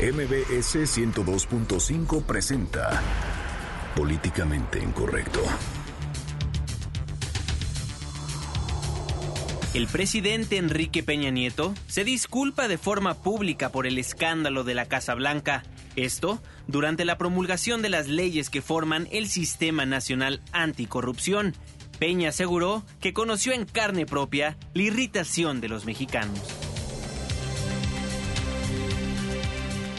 MBS 102.5 presenta Políticamente Incorrecto. El presidente Enrique Peña Nieto se disculpa de forma pública por el escándalo de la Casa Blanca. Esto durante la promulgación de las leyes que forman el Sistema Nacional Anticorrupción. Peña aseguró que conoció en carne propia la irritación de los mexicanos.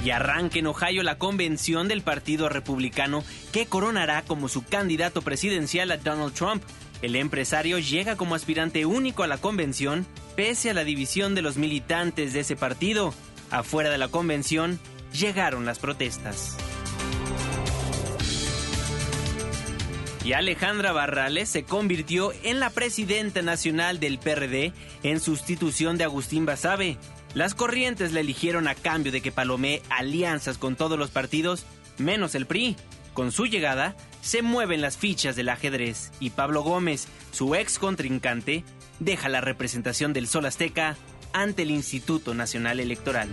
Y arranca en Ohio la convención del Partido Republicano que coronará como su candidato presidencial a Donald Trump. El empresario llega como aspirante único a la convención, pese a la división de los militantes de ese partido. Afuera de la convención, llegaron las protestas. Y Alejandra Barrales se convirtió en la presidenta nacional del PRD en sustitución de Agustín Basabe. Las corrientes la eligieron a cambio de que palomee alianzas con todos los partidos, menos el PRI. Con su llegada, se mueven las fichas del ajedrez y Pablo Gómez, su ex contrincante, deja la representación del Sol Azteca ante el Instituto Nacional Electoral.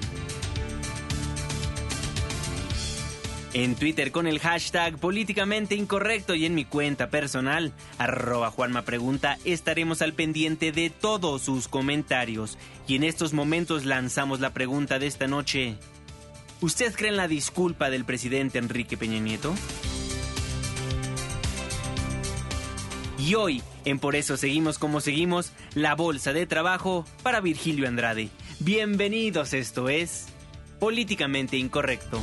En Twitter con el hashtag políticamente incorrecto y en mi cuenta personal, arroba Juanma Pregunta, estaremos al pendiente de todos sus comentarios. Y en estos momentos lanzamos la pregunta de esta noche. ¿Usted cree en la disculpa del presidente Enrique Peña Nieto? Y hoy, en Por eso seguimos como seguimos, la bolsa de trabajo para Virgilio Andrade. Bienvenidos, esto es Políticamente Incorrecto.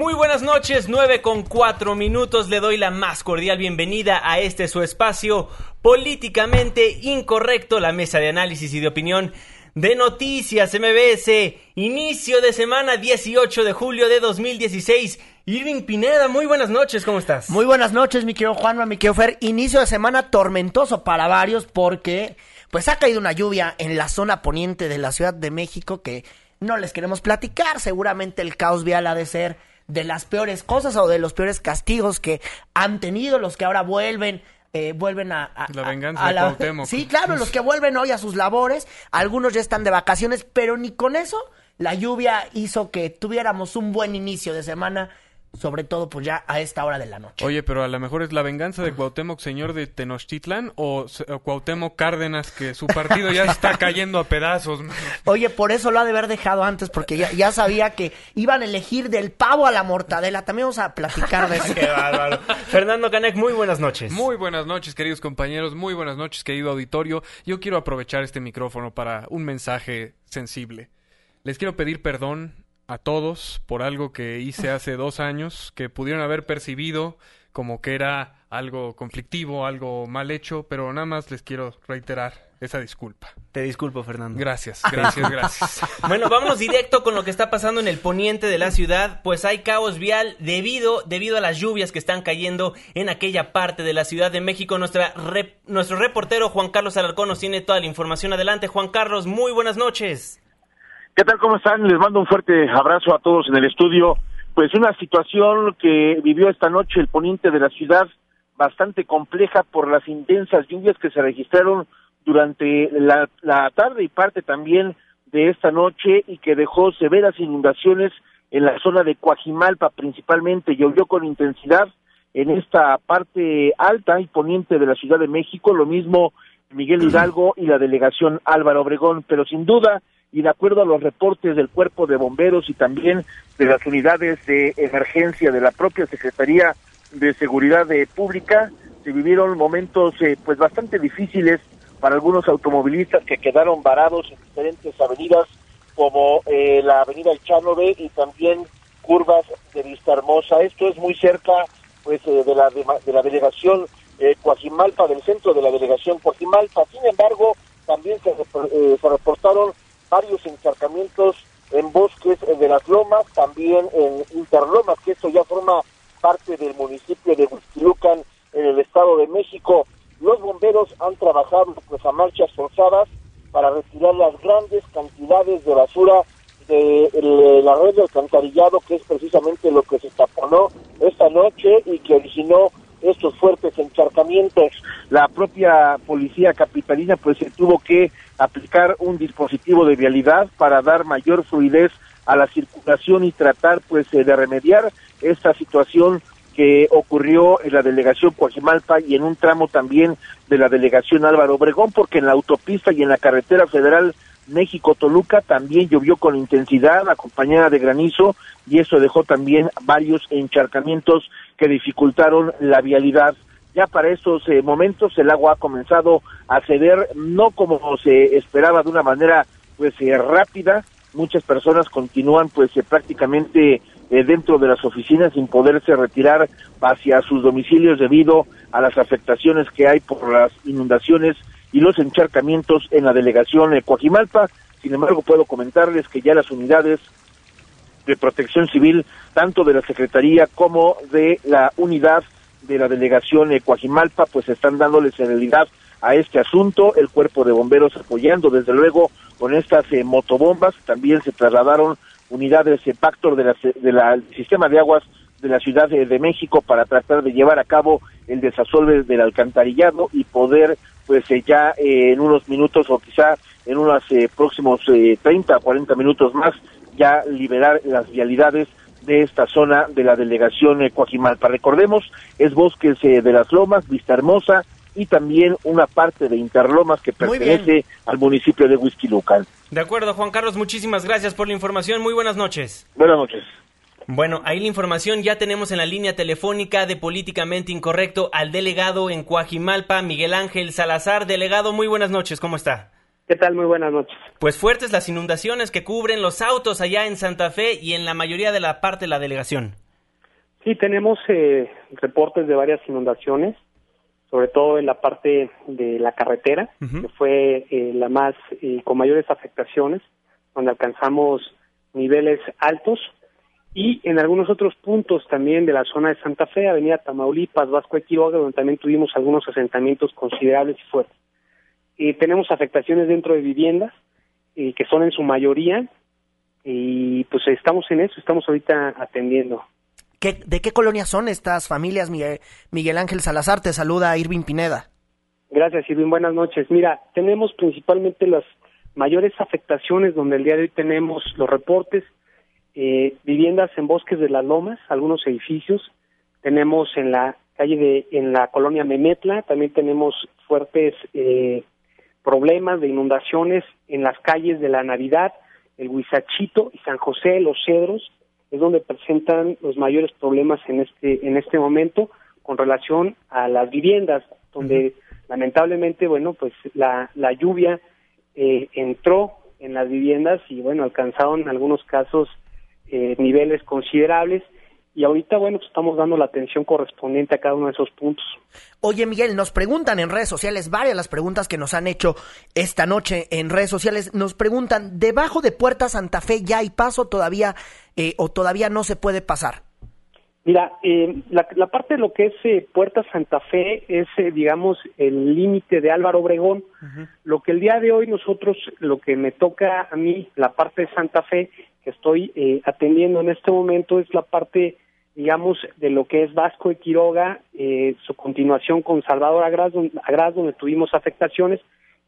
Muy buenas noches, 9 con 4 minutos. Le doy la más cordial bienvenida a este su espacio políticamente incorrecto, la mesa de análisis y de opinión de Noticias MBS. Inicio de semana 18 de julio de 2016. Irving Pineda, muy buenas noches, ¿cómo estás? Muy buenas noches, mi querido Juanma, mi querido Fer. Inicio de semana tormentoso para varios porque pues ha caído una lluvia en la zona poniente de la Ciudad de México que no les queremos platicar. Seguramente el caos vial ha de ser de las peores cosas o de los peores castigos que han tenido los que ahora vuelven eh, vuelven a, a- La a- venganza a de la-. Sí, claro, los que vuelven hoy a sus labores, algunos ya están de vacaciones, pero ni con eso la lluvia hizo que tuviéramos un buen inicio de semana, sobre todo pues ya a esta hora de la noche. Oye, pero a lo mejor es la venganza de Cuauhtémoc, señor de Tenochtitlan, o, se- o Cuauhtémoc Cárdenas, que su partido ya está cayendo a pedazos. man. Oye, por eso lo ha de haber dejado antes, porque ya, ya sabía que iban a elegir del pavo a la mortadela. También vamos a platicar de eso. Qué bárbaro. Fernando Canek, muy buenas noches. Muy buenas noches, queridos compañeros, muy buenas noches, querido auditorio. Yo quiero aprovechar este micrófono para un mensaje sensible. Les quiero pedir perdón a todos por algo que hice hace dos años, que pudieron haber percibido como que era algo conflictivo, algo mal hecho, pero nada más les quiero reiterar esa disculpa. Te disculpo, Fernando. Gracias, gracias, gracias. Bueno, vámonos directo con lo que está pasando en el poniente de la ciudad, pues hay caos vial debido, debido a las lluvias que están cayendo en aquella parte de la Ciudad de México. Nuestra rep- nuestro reportero Juan Carlos Alarcón nos tiene toda la información. Adelante, Juan Carlos, muy buenas noches. ¿Qué tal? ¿Cómo están? Les mando un fuerte abrazo a todos en el estudio. Pues una situación que vivió esta noche el poniente de la ciudad, bastante compleja por las intensas lluvias que se registraron durante la, la tarde y parte también de esta noche y que dejó severas inundaciones en la zona de Coajimalpa principalmente. Llovió con intensidad en esta parte alta y poniente de la Ciudad de México, lo mismo Miguel Hidalgo y la delegación Álvaro Obregón, pero sin duda y de acuerdo a los reportes del cuerpo de bomberos y también de las unidades de emergencia de la propia Secretaría de Seguridad eh, Pública, se vivieron momentos eh, pues bastante difíciles para algunos automovilistas que quedaron varados en diferentes avenidas como eh, la avenida El Chanove y también curvas de Vista Hermosa. Esto es muy cerca pues eh, de la de, la delegación eh, Coajimalpa, del centro de la delegación Coajimalpa. Sin embargo, también se, eh, se reportaron varios encharcamientos en bosques de las lomas, también en Interlomas, que esto ya forma parte del municipio de Huixquilucan en el Estado de México. Los bomberos han trabajado pues a marchas forzadas para retirar las grandes cantidades de basura de la red de alcantarillado, que es precisamente lo que se taponó esta noche y que originó estos fuertes encharcamientos. La propia policía capitalina pues se tuvo que aplicar un dispositivo de vialidad para dar mayor fluidez a la circulación y tratar pues de remediar esta situación que ocurrió en la delegación Coajimalpa y en un tramo también de la delegación Álvaro Obregón, porque en la autopista y en la carretera federal México-Toluca también llovió con intensidad, acompañada de granizo, y eso dejó también varios encharcamientos que dificultaron la vialidad. Ya para esos eh, momentos el agua ha comenzado a ceder, no como se esperaba de una manera pues eh, rápida, muchas personas continúan pues eh, prácticamente dentro de las oficinas sin poderse retirar hacia sus domicilios debido a las afectaciones que hay por las inundaciones y los encharcamientos en la delegación de Coajimalpa. Sin embargo, puedo comentarles que ya las unidades de protección civil, tanto de la Secretaría como de la unidad de la delegación de Coajimalpa, pues están dándole celeridad a este asunto, el cuerpo de bomberos apoyando desde luego con estas eh, motobombas, también se trasladaron unidades de Pactor de la, de la, del sistema de aguas de la Ciudad de, México para tratar de llevar a cabo el desasolve del alcantarillado y poder pues eh, ya eh, en unos minutos o quizá en unos eh, próximos 30 o 40 minutos más ya liberar las vialidades de esta zona de la delegación Coajimalpa. Recordemos, es Bosques de las Lomas, Vista Hermosa y también una parte de Interlomas que pertenece al municipio de Huizquilucan. De acuerdo, Juan Carlos, muchísimas gracias por la información. Muy buenas noches. Buenas noches. Bueno, ahí la información ya tenemos en la línea telefónica de Políticamente Incorrecto al delegado en Coajimalpa, Miguel Ángel Salazar. Delegado, muy buenas noches, ¿cómo está? ¿Qué tal? Muy buenas noches. Pues fuertes las inundaciones que cubren los autos allá en Santa Fe y en la mayoría de la parte de la delegación. Sí, tenemos eh, reportes de varias inundaciones, sobre todo en la parte de la carretera, que fue eh, la más eh, con mayores afectaciones, donde alcanzamos niveles altos y en algunos otros puntos también de la zona de Santa Fe, Avenida Tamaulipas, Vasco de Quiroga, donde también tuvimos algunos asentamientos considerables y fuertes. Y tenemos afectaciones dentro de viviendas, eh, que son en su mayoría, y pues estamos en eso, estamos ahorita atendiendo. ¿Qué, ¿De qué colonia son estas familias, Miguel, Miguel Ángel Salazar? Te saluda Irving Pineda. Gracias, Irving. Buenas noches. Mira, tenemos principalmente las mayores afectaciones donde el día de hoy tenemos los reportes eh, viviendas en bosques de las lomas, algunos edificios. Tenemos en la calle de, en la colonia Memetla, también tenemos fuertes eh, problemas de inundaciones en las calles de la Navidad, el Huizachito y San José, los Cedros, es donde presentan los mayores problemas en este, en este momento con relación a las viviendas, donde lamentablemente, bueno, pues la, la lluvia eh, entró en las viviendas y bueno, alcanzaron en algunos casos eh, niveles considerables y ahorita, bueno, pues estamos dando la atención correspondiente a cada uno de esos puntos. Oye, Miguel, nos preguntan en redes sociales, varias las preguntas que nos han hecho esta noche en redes sociales, nos preguntan, ¿debajo de Puerta Santa Fe ya hay paso todavía eh, o todavía no se puede pasar? Mira, eh, la, parte de lo que es eh, Puerta Santa Fe es, digamos, el límite de Álvaro Obregón. Lo que el día de hoy nosotros, lo que me toca a mí, la parte de Santa Fe, que estoy eh, atendiendo en este momento es la parte, digamos, de lo que es Vasco de Quiroga, eh, su continuación con Salvador Agraz, donde, tuvimos afectaciones,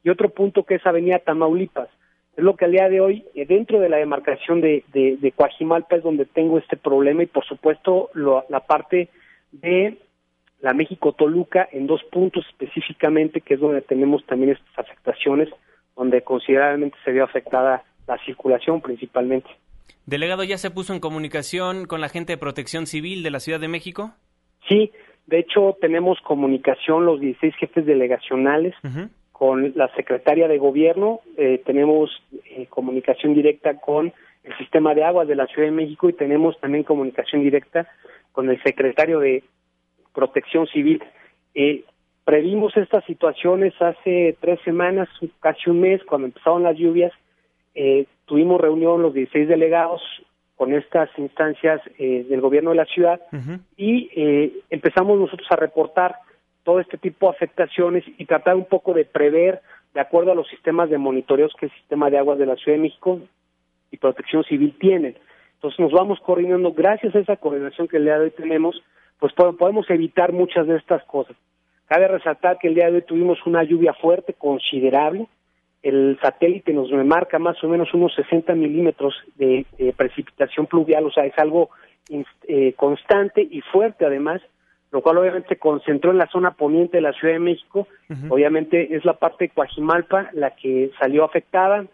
y otro punto que es Avenida Tamaulipas. Es lo que al día de hoy, eh, dentro de la demarcación de, de, Coajimalpa, es donde tengo este problema, y por supuesto la parte de la México-Toluca en dos puntos específicamente, que es donde tenemos también estas afectaciones, donde considerablemente se vio afectada la circulación principalmente. Delegado, ¿ya se puso en comunicación con la gente de Protección Civil de la Ciudad de México? Sí, de hecho tenemos comunicación los 16 jefes delegacionales con la secretaria de gobierno, eh, tenemos eh, comunicación directa con el sistema de aguas de la Ciudad de México y tenemos también comunicación directa con el secretario de Protección Civil. Eh, previmos estas situaciones hace tres semanas, casi un mes, cuando empezaron las lluvias. Eh, tuvimos reunión los 16 delegados con estas instancias eh, del gobierno de la ciudad y eh, empezamos nosotros a reportar todo este tipo de afectaciones y tratar un poco de prever, de acuerdo a los sistemas de monitoreos que el sistema de aguas de la Ciudad de México y Protección Civil tienen. Entonces nos vamos coordinando, gracias a esa coordinación que el día de hoy tenemos, pues podemos evitar muchas de estas cosas. Cabe resaltar que el día de hoy tuvimos una lluvia fuerte, considerable. El satélite nos marca más o menos unos 60 milímetros de, precipitación pluvial, o sea, es algo eh, constante y fuerte además, lo cual obviamente se concentró en la zona poniente de la Ciudad de México. Obviamente es la parte de Coajimalpa la que salió afectada,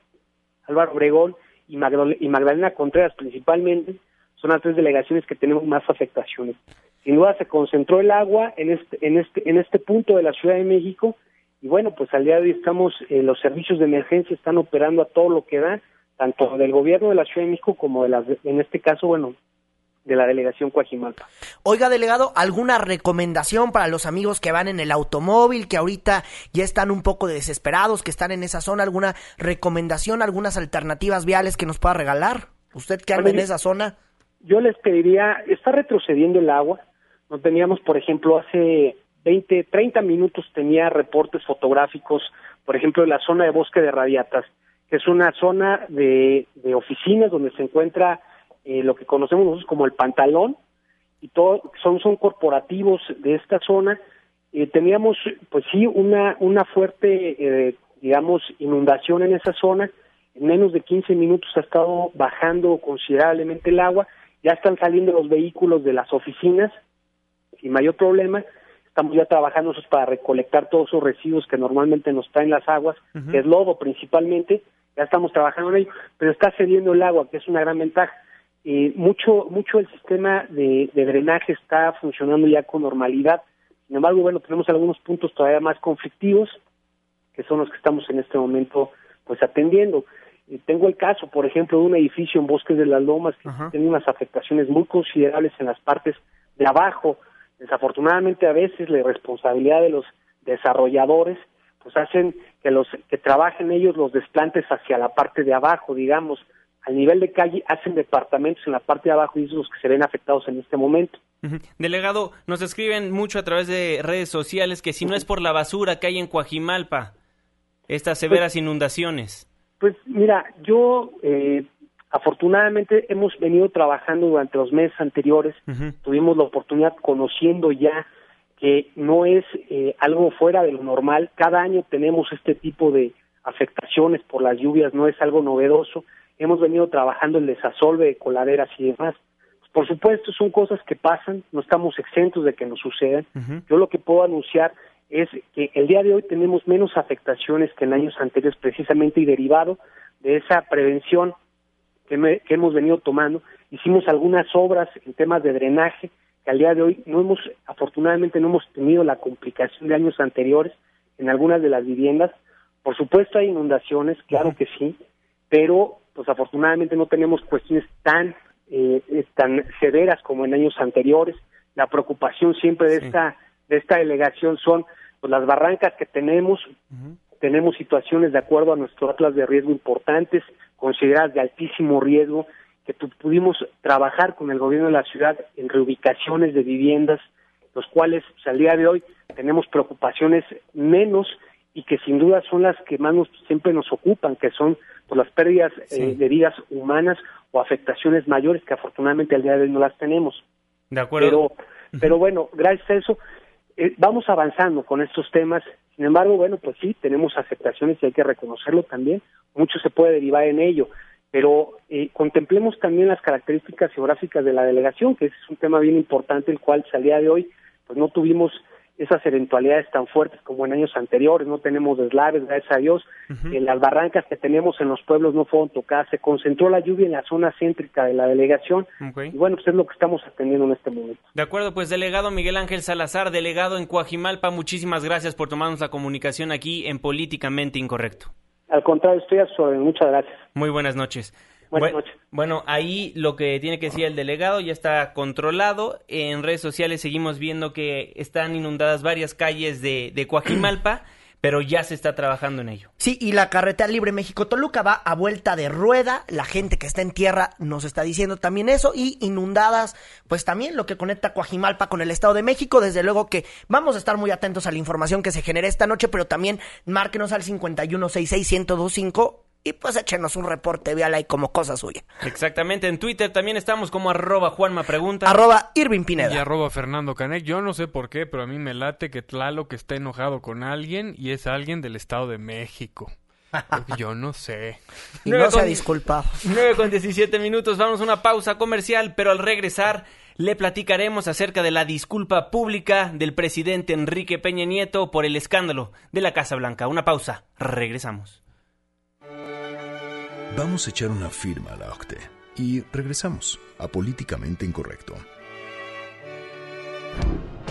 Álvaro Obregón y, Magdalena Contreras principalmente, son las tres delegaciones que tenemos más afectaciones. Sin duda se concentró el agua en este, en este, en este punto de la Ciudad de México y bueno, pues al día de hoy estamos, eh, los servicios de emergencia están operando a todo lo que da, tanto del gobierno de la Ciudad de México como de las, en este caso, bueno, de la delegación Coajimalpa. Oiga, delegado, ¿alguna recomendación para los amigos que van en el automóvil, que ahorita ya están un poco desesperados, que están en esa zona? ¿Alguna recomendación, algunas alternativas viales que nos pueda regalar? ¿Usted que anda en esa zona? Yo les pediría, está retrocediendo el agua. No teníamos, por ejemplo, hace 20, 30 minutos tenía reportes fotográficos, por ejemplo, de la zona de bosque de radiatas, que es una zona de, de oficinas donde se encuentra eh, lo que conocemos nosotros como el pantalón, y todo, son, son corporativos de esta zona. Eh, teníamos, pues sí, una, una fuerte, eh, digamos, inundación en esa zona. En menos de 15 minutos ha estado bajando considerablemente el agua. Ya están saliendo los vehículos de las oficinas sin mayor problema. Estamos ya trabajando para recolectar todos esos residuos que normalmente nos traen las aguas, que es lodo principalmente. Ya estamos trabajando en ello, pero está cediendo el agua, que es una gran ventaja eh, mucho mucho el sistema de, drenaje está funcionando ya con normalidad. Sin embargo, bueno, tenemos algunos puntos todavía más conflictivos, que son los que estamos en este momento pues atendiendo. Eh, tengo el caso, por ejemplo, de un edificio en Bosques de las Lomas que tiene unas afectaciones muy considerables en las partes de abajo. Desafortunadamente, a veces la responsabilidad de los desarrolladores pues hacen que los que trabajen ellos los desplantes hacia la parte de abajo, digamos, al nivel de calle hacen departamentos en la parte de abajo y esos los que se ven afectados en este momento. Delegado, nos escriben mucho a través de redes sociales que si no es por la basura que hay en Coajimalpa, estas severas pues, inundaciones. Pues mira, yo eh, afortunadamente hemos venido trabajando durante los meses anteriores, tuvimos la oportunidad conociendo ya que no es eh, algo fuera de lo normal, cada año tenemos este tipo de afectaciones por las lluvias, no es algo novedoso, hemos venido trabajando el desasolve de coladeras y demás. por supuesto, son cosas que pasan, no estamos exentos de que nos sucedan. Yo lo que puedo anunciar es que el día de hoy tenemos menos afectaciones que en años anteriores precisamente y derivado de esa prevención que, que hemos venido tomando. Hicimos algunas obras en temas de drenaje que al día de hoy no hemos, afortunadamente no hemos tenido la complicación de años anteriores en algunas de las viviendas. Por supuesto hay inundaciones, claro que sí, pero pues afortunadamente no tenemos cuestiones tan eh, tan severas como en años anteriores. La preocupación siempre de esta de esta delegación son pues, las barrancas que tenemos. Tenemos situaciones de acuerdo a nuestro atlas de riesgo importantes, consideradas de altísimo riesgo, que pudimos trabajar con el gobierno de la ciudad en reubicaciones de viviendas, los cuales pues, al día de hoy tenemos preocupaciones menos y que sin duda son las que más nos, siempre nos ocupan, que son por las pérdidas eh, de vidas humanas o afectaciones mayores que afortunadamente al día de hoy no las tenemos. De acuerdo. Pero, pero bueno, gracias a eso eh, vamos avanzando con estos temas. Sin embargo, bueno, pues sí, tenemos afectaciones y hay que reconocerlo también. Mucho se puede derivar en ello. Pero eh, contemplemos también las características geográficas de la delegación, que es un tema bien importante, el cual al día de hoy pues no tuvimos esas eventualidades tan fuertes como en años anteriores, no tenemos deslaves, gracias a Dios, en las barrancas que tenemos en los pueblos no fueron tocadas, se concentró la lluvia en la zona céntrica de la delegación, y bueno, pues es lo que estamos atendiendo en este momento. De acuerdo, pues delegado Miguel Ángel Salazar, delegado en Coajimalpa, muchísimas gracias por tomarnos la comunicación aquí en Políticamente Incorrecto. Al contrario, estoy a su orden, muchas gracias. Muy buenas noches. Buenas Bue- noches. Bueno, ahí lo que tiene que decir el delegado ya está controlado. En redes sociales seguimos viendo que están inundadas varias calles de, de Coajimalpa, pero ya se está trabajando en ello. Sí, y la carretera libre México-Toluca va a vuelta de rueda. La gente que está en tierra nos está diciendo también eso. Y inundadas, pues también lo que conecta Coajimalpa con el Estado de México. Desde luego que vamos a estar muy atentos a la información que se genere esta noche, pero también márquenos al 51661025 y pues échenos un reporte, véala ahí como cosa suya. Exactamente, en Twitter también estamos como arroba Juanma Pregunta. Arroba Irving Pineda. Y arroba Fernando Canek. Yo no sé por qué, pero a mí me late que Tlaloc esté enojado con alguien y es alguien del Estado de México. Yo no sé. Y no se ha disculpado. 9 con 17 minutos, vamos a una pausa comercial, pero al regresar le platicaremos acerca de la disculpa pública del presidente Enrique Peña Nieto por el escándalo de la Casa Blanca. Una pausa, regresamos. Vamos a echar una firma a la OCTE y regresamos a Políticamente Incorrecto.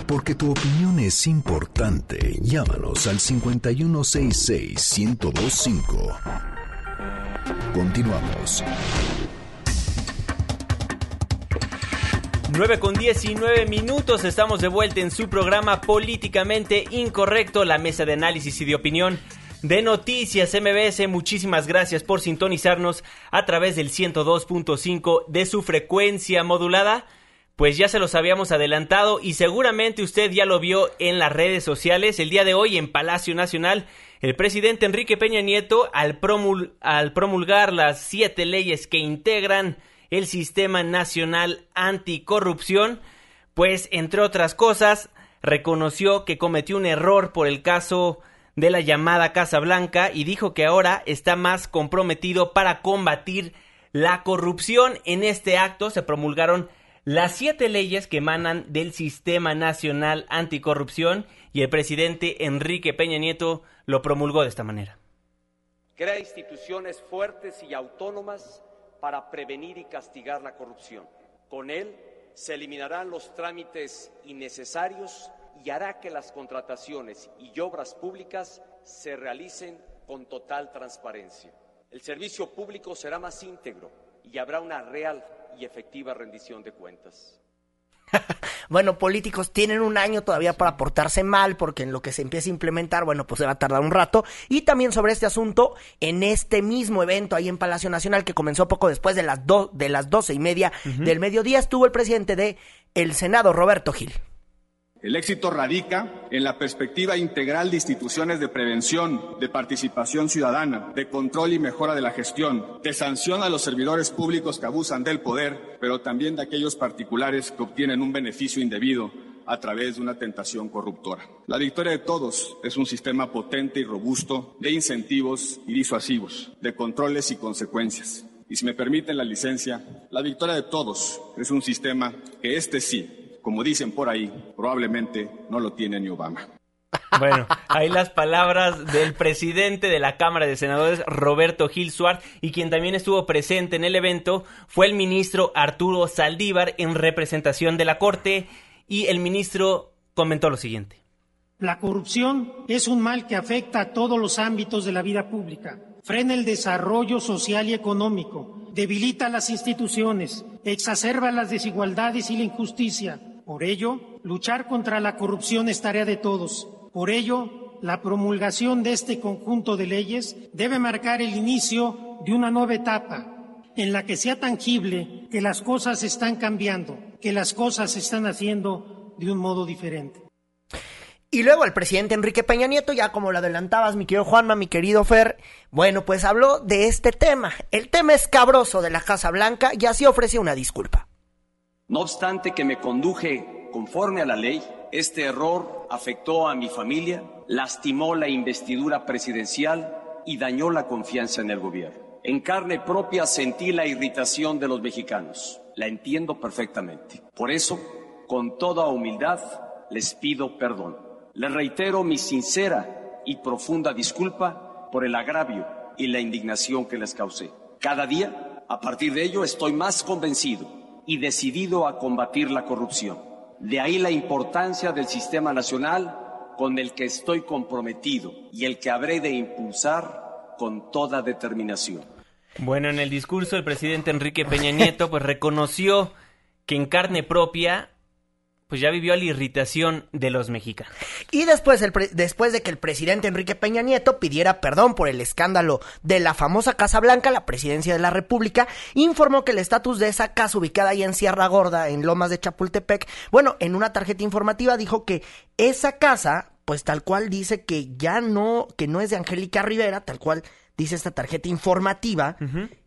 Porque tu opinión es importante, llámanos al 5166-1025. Continuamos. 9 con 19 minutos, estamos de vuelta en su programa Políticamente Incorrecto, la mesa de análisis y de opinión de Noticias MBS. Muchísimas gracias por sintonizarnos a través del 102.5 de su frecuencia modulada. Pues ya se los habíamos adelantado y seguramente usted ya lo vio en las redes sociales. El día de hoy en Palacio Nacional, el presidente Enrique Peña Nieto, al, al promulgar las siete leyes que integran el Sistema Nacional Anticorrupción, pues entre otras cosas, reconoció que cometió un error por el caso de la llamada Casa Blanca y dijo que ahora está más comprometido para combatir la corrupción. En este acto se promulgaron las siete leyes que emanan del Sistema Nacional Anticorrupción y el presidente Enrique Peña Nieto lo promulgó de esta manera. Crea instituciones fuertes y autónomas para prevenir y castigar la corrupción. Con él se eliminarán los trámites innecesarios y hará que las contrataciones y obras públicas se realicen con total transparencia. El servicio público será más íntegro y habrá una real y efectiva rendición de cuentas. Bueno, políticos tienen un año todavía para portarse mal, porque en lo que se empieza a implementar, bueno, pues se va a tardar un rato. Y también sobre este asunto, en este mismo evento ahí en Palacio Nacional, que comenzó poco después de las, do- de las doce y media del mediodía, estuvo el presidente de el Senado, Roberto Gil. El éxito radica en la perspectiva integral de instituciones de prevención, de participación ciudadana, de control y mejora de la gestión, de sanción a los servidores públicos que abusan del poder, pero también de aquellos particulares que obtienen un beneficio indebido a través de una tentación corruptora. La victoria de todos es un sistema potente y robusto de incentivos y disuasivos, de controles y consecuencias. Y si me permiten la licencia, la victoria de todos es un sistema que este sí, como dicen por ahí, probablemente no lo tiene ni Obama. Bueno, ahí las palabras del presidente de la Cámara de Senadores, Roberto Gil Suárez, y quien también estuvo presente en el evento fue el ministro Arturo Saldívar en representación de la Corte, y el ministro comentó lo siguiente. La corrupción es un mal que afecta a todos los ámbitos de la vida pública. Frena el desarrollo social y económico, debilita las instituciones, exacerba las desigualdades y la injusticia. Por ello, luchar contra la corrupción es tarea de todos. Por ello, la promulgación de este conjunto de leyes debe marcar el inicio de una nueva etapa en la que sea tangible que las cosas están cambiando, que las cosas se están haciendo de un modo diferente. Y luego el presidente Enrique Peña Nieto, ya como lo adelantabas, mi querido Juanma, mi querido Fer, bueno, pues habló de este tema, el tema escabroso de la Casa Blanca, y así ofrece una disculpa. No obstante que me conduje conforme a la ley, este error afectó a mi familia, lastimó la investidura presidencial y dañó la confianza en el gobierno. En carne propia sentí la irritación de los mexicanos. La entiendo perfectamente. Por eso, con toda humildad, les pido perdón. Les reitero mi sincera y profunda disculpa por el agravio y la indignación que les causé. Cada día, a partir de ello, estoy más convencido y decidido a combatir la corrupción. De ahí la importancia del sistema nacional con el que estoy comprometido y el que habré de impulsar con toda determinación. Bueno, en el discurso el presidente Enrique Peña Nieto pues reconoció que en carne propia pues ya vivió la irritación de los mexicanos. Y después, el después de que el presidente Enrique Peña Nieto pidiera perdón por el escándalo de la famosa Casa Blanca, la presidencia de la República, informó que el estatus de esa casa ubicada ahí en Sierra Gorda, en Lomas de Chapultepec, bueno, en una tarjeta informativa dijo que esa casa, pues tal cual dice que ya no, que no es de Angélica Rivera, tal cual dice esta tarjeta informativa,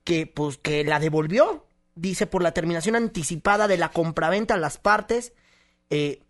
que pues que la devolvió, dice por la terminación anticipada de la compraventa a las partes, eh,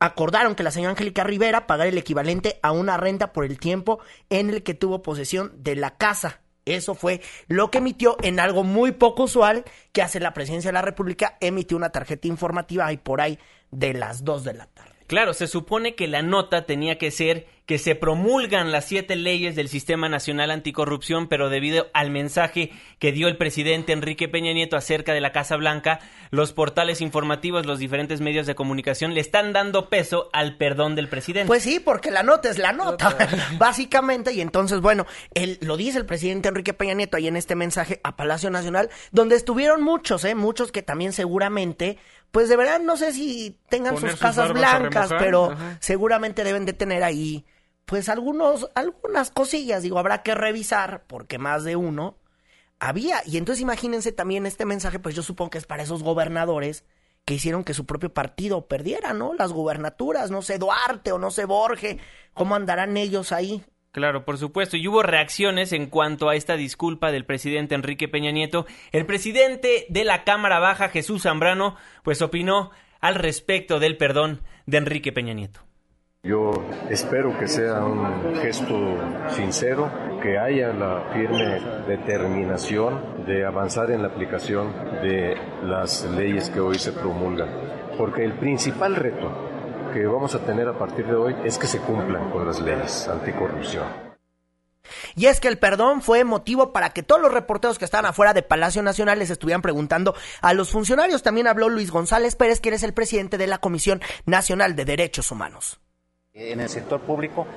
acordaron que la señora Angélica Rivera pagara el equivalente a una renta por el tiempo en el que tuvo posesión de la casa. Eso fue lo que emitió en algo muy poco usual que hace la presidencia de la República, emitió una tarjeta informativa ahí por ahí de las 2 de la tarde. Claro, se supone que la nota tenía que ser que se promulgan las siete leyes del Sistema Nacional Anticorrupción, pero debido al mensaje que dio el presidente Enrique Peña Nieto acerca de la Casa Blanca, los portales informativos, los diferentes medios de comunicación le están dando peso al perdón del presidente. Pues sí, porque la nota es la nota, básicamente, y entonces, bueno, él, lo dice el presidente Enrique Peña Nieto ahí en este mensaje a Palacio Nacional, donde estuvieron muchos, ¿eh? Muchos que también seguramente pues de verdad no sé si tengan sus casas blancas, pero seguramente deben de tener ahí pues algunos algunas cosillas, digo, habrá que revisar porque más de uno había y entonces imagínense también este mensaje, pues yo supongo que es para esos gobernadores que hicieron que su propio partido perdiera, ¿no? Las gubernaturas, no sé, Duarte o no sé, Borge, ¿cómo andarán ellos ahí? Claro, por supuesto. Y hubo reacciones en cuanto a esta disculpa del presidente Enrique Peña Nieto. El presidente de la Cámara Baja, Jesús Zambrano, pues opinó al respecto del perdón de Enrique Peña Nieto. Yo espero que sea un gesto sincero, que haya la firme determinación de avanzar en la aplicación de las leyes que hoy se promulgan. Porque el principal reto que vamos a tener a partir de hoy es que se cumplan con las leyes anticorrupción. Y es que el perdón fue motivo para que todos los reporteros que estaban afuera de Palacio Nacional les estuvieran preguntando a los funcionarios. También habló Luis González Pérez, que es el presidente de la Comisión Nacional de Derechos Humanos. En el sector público,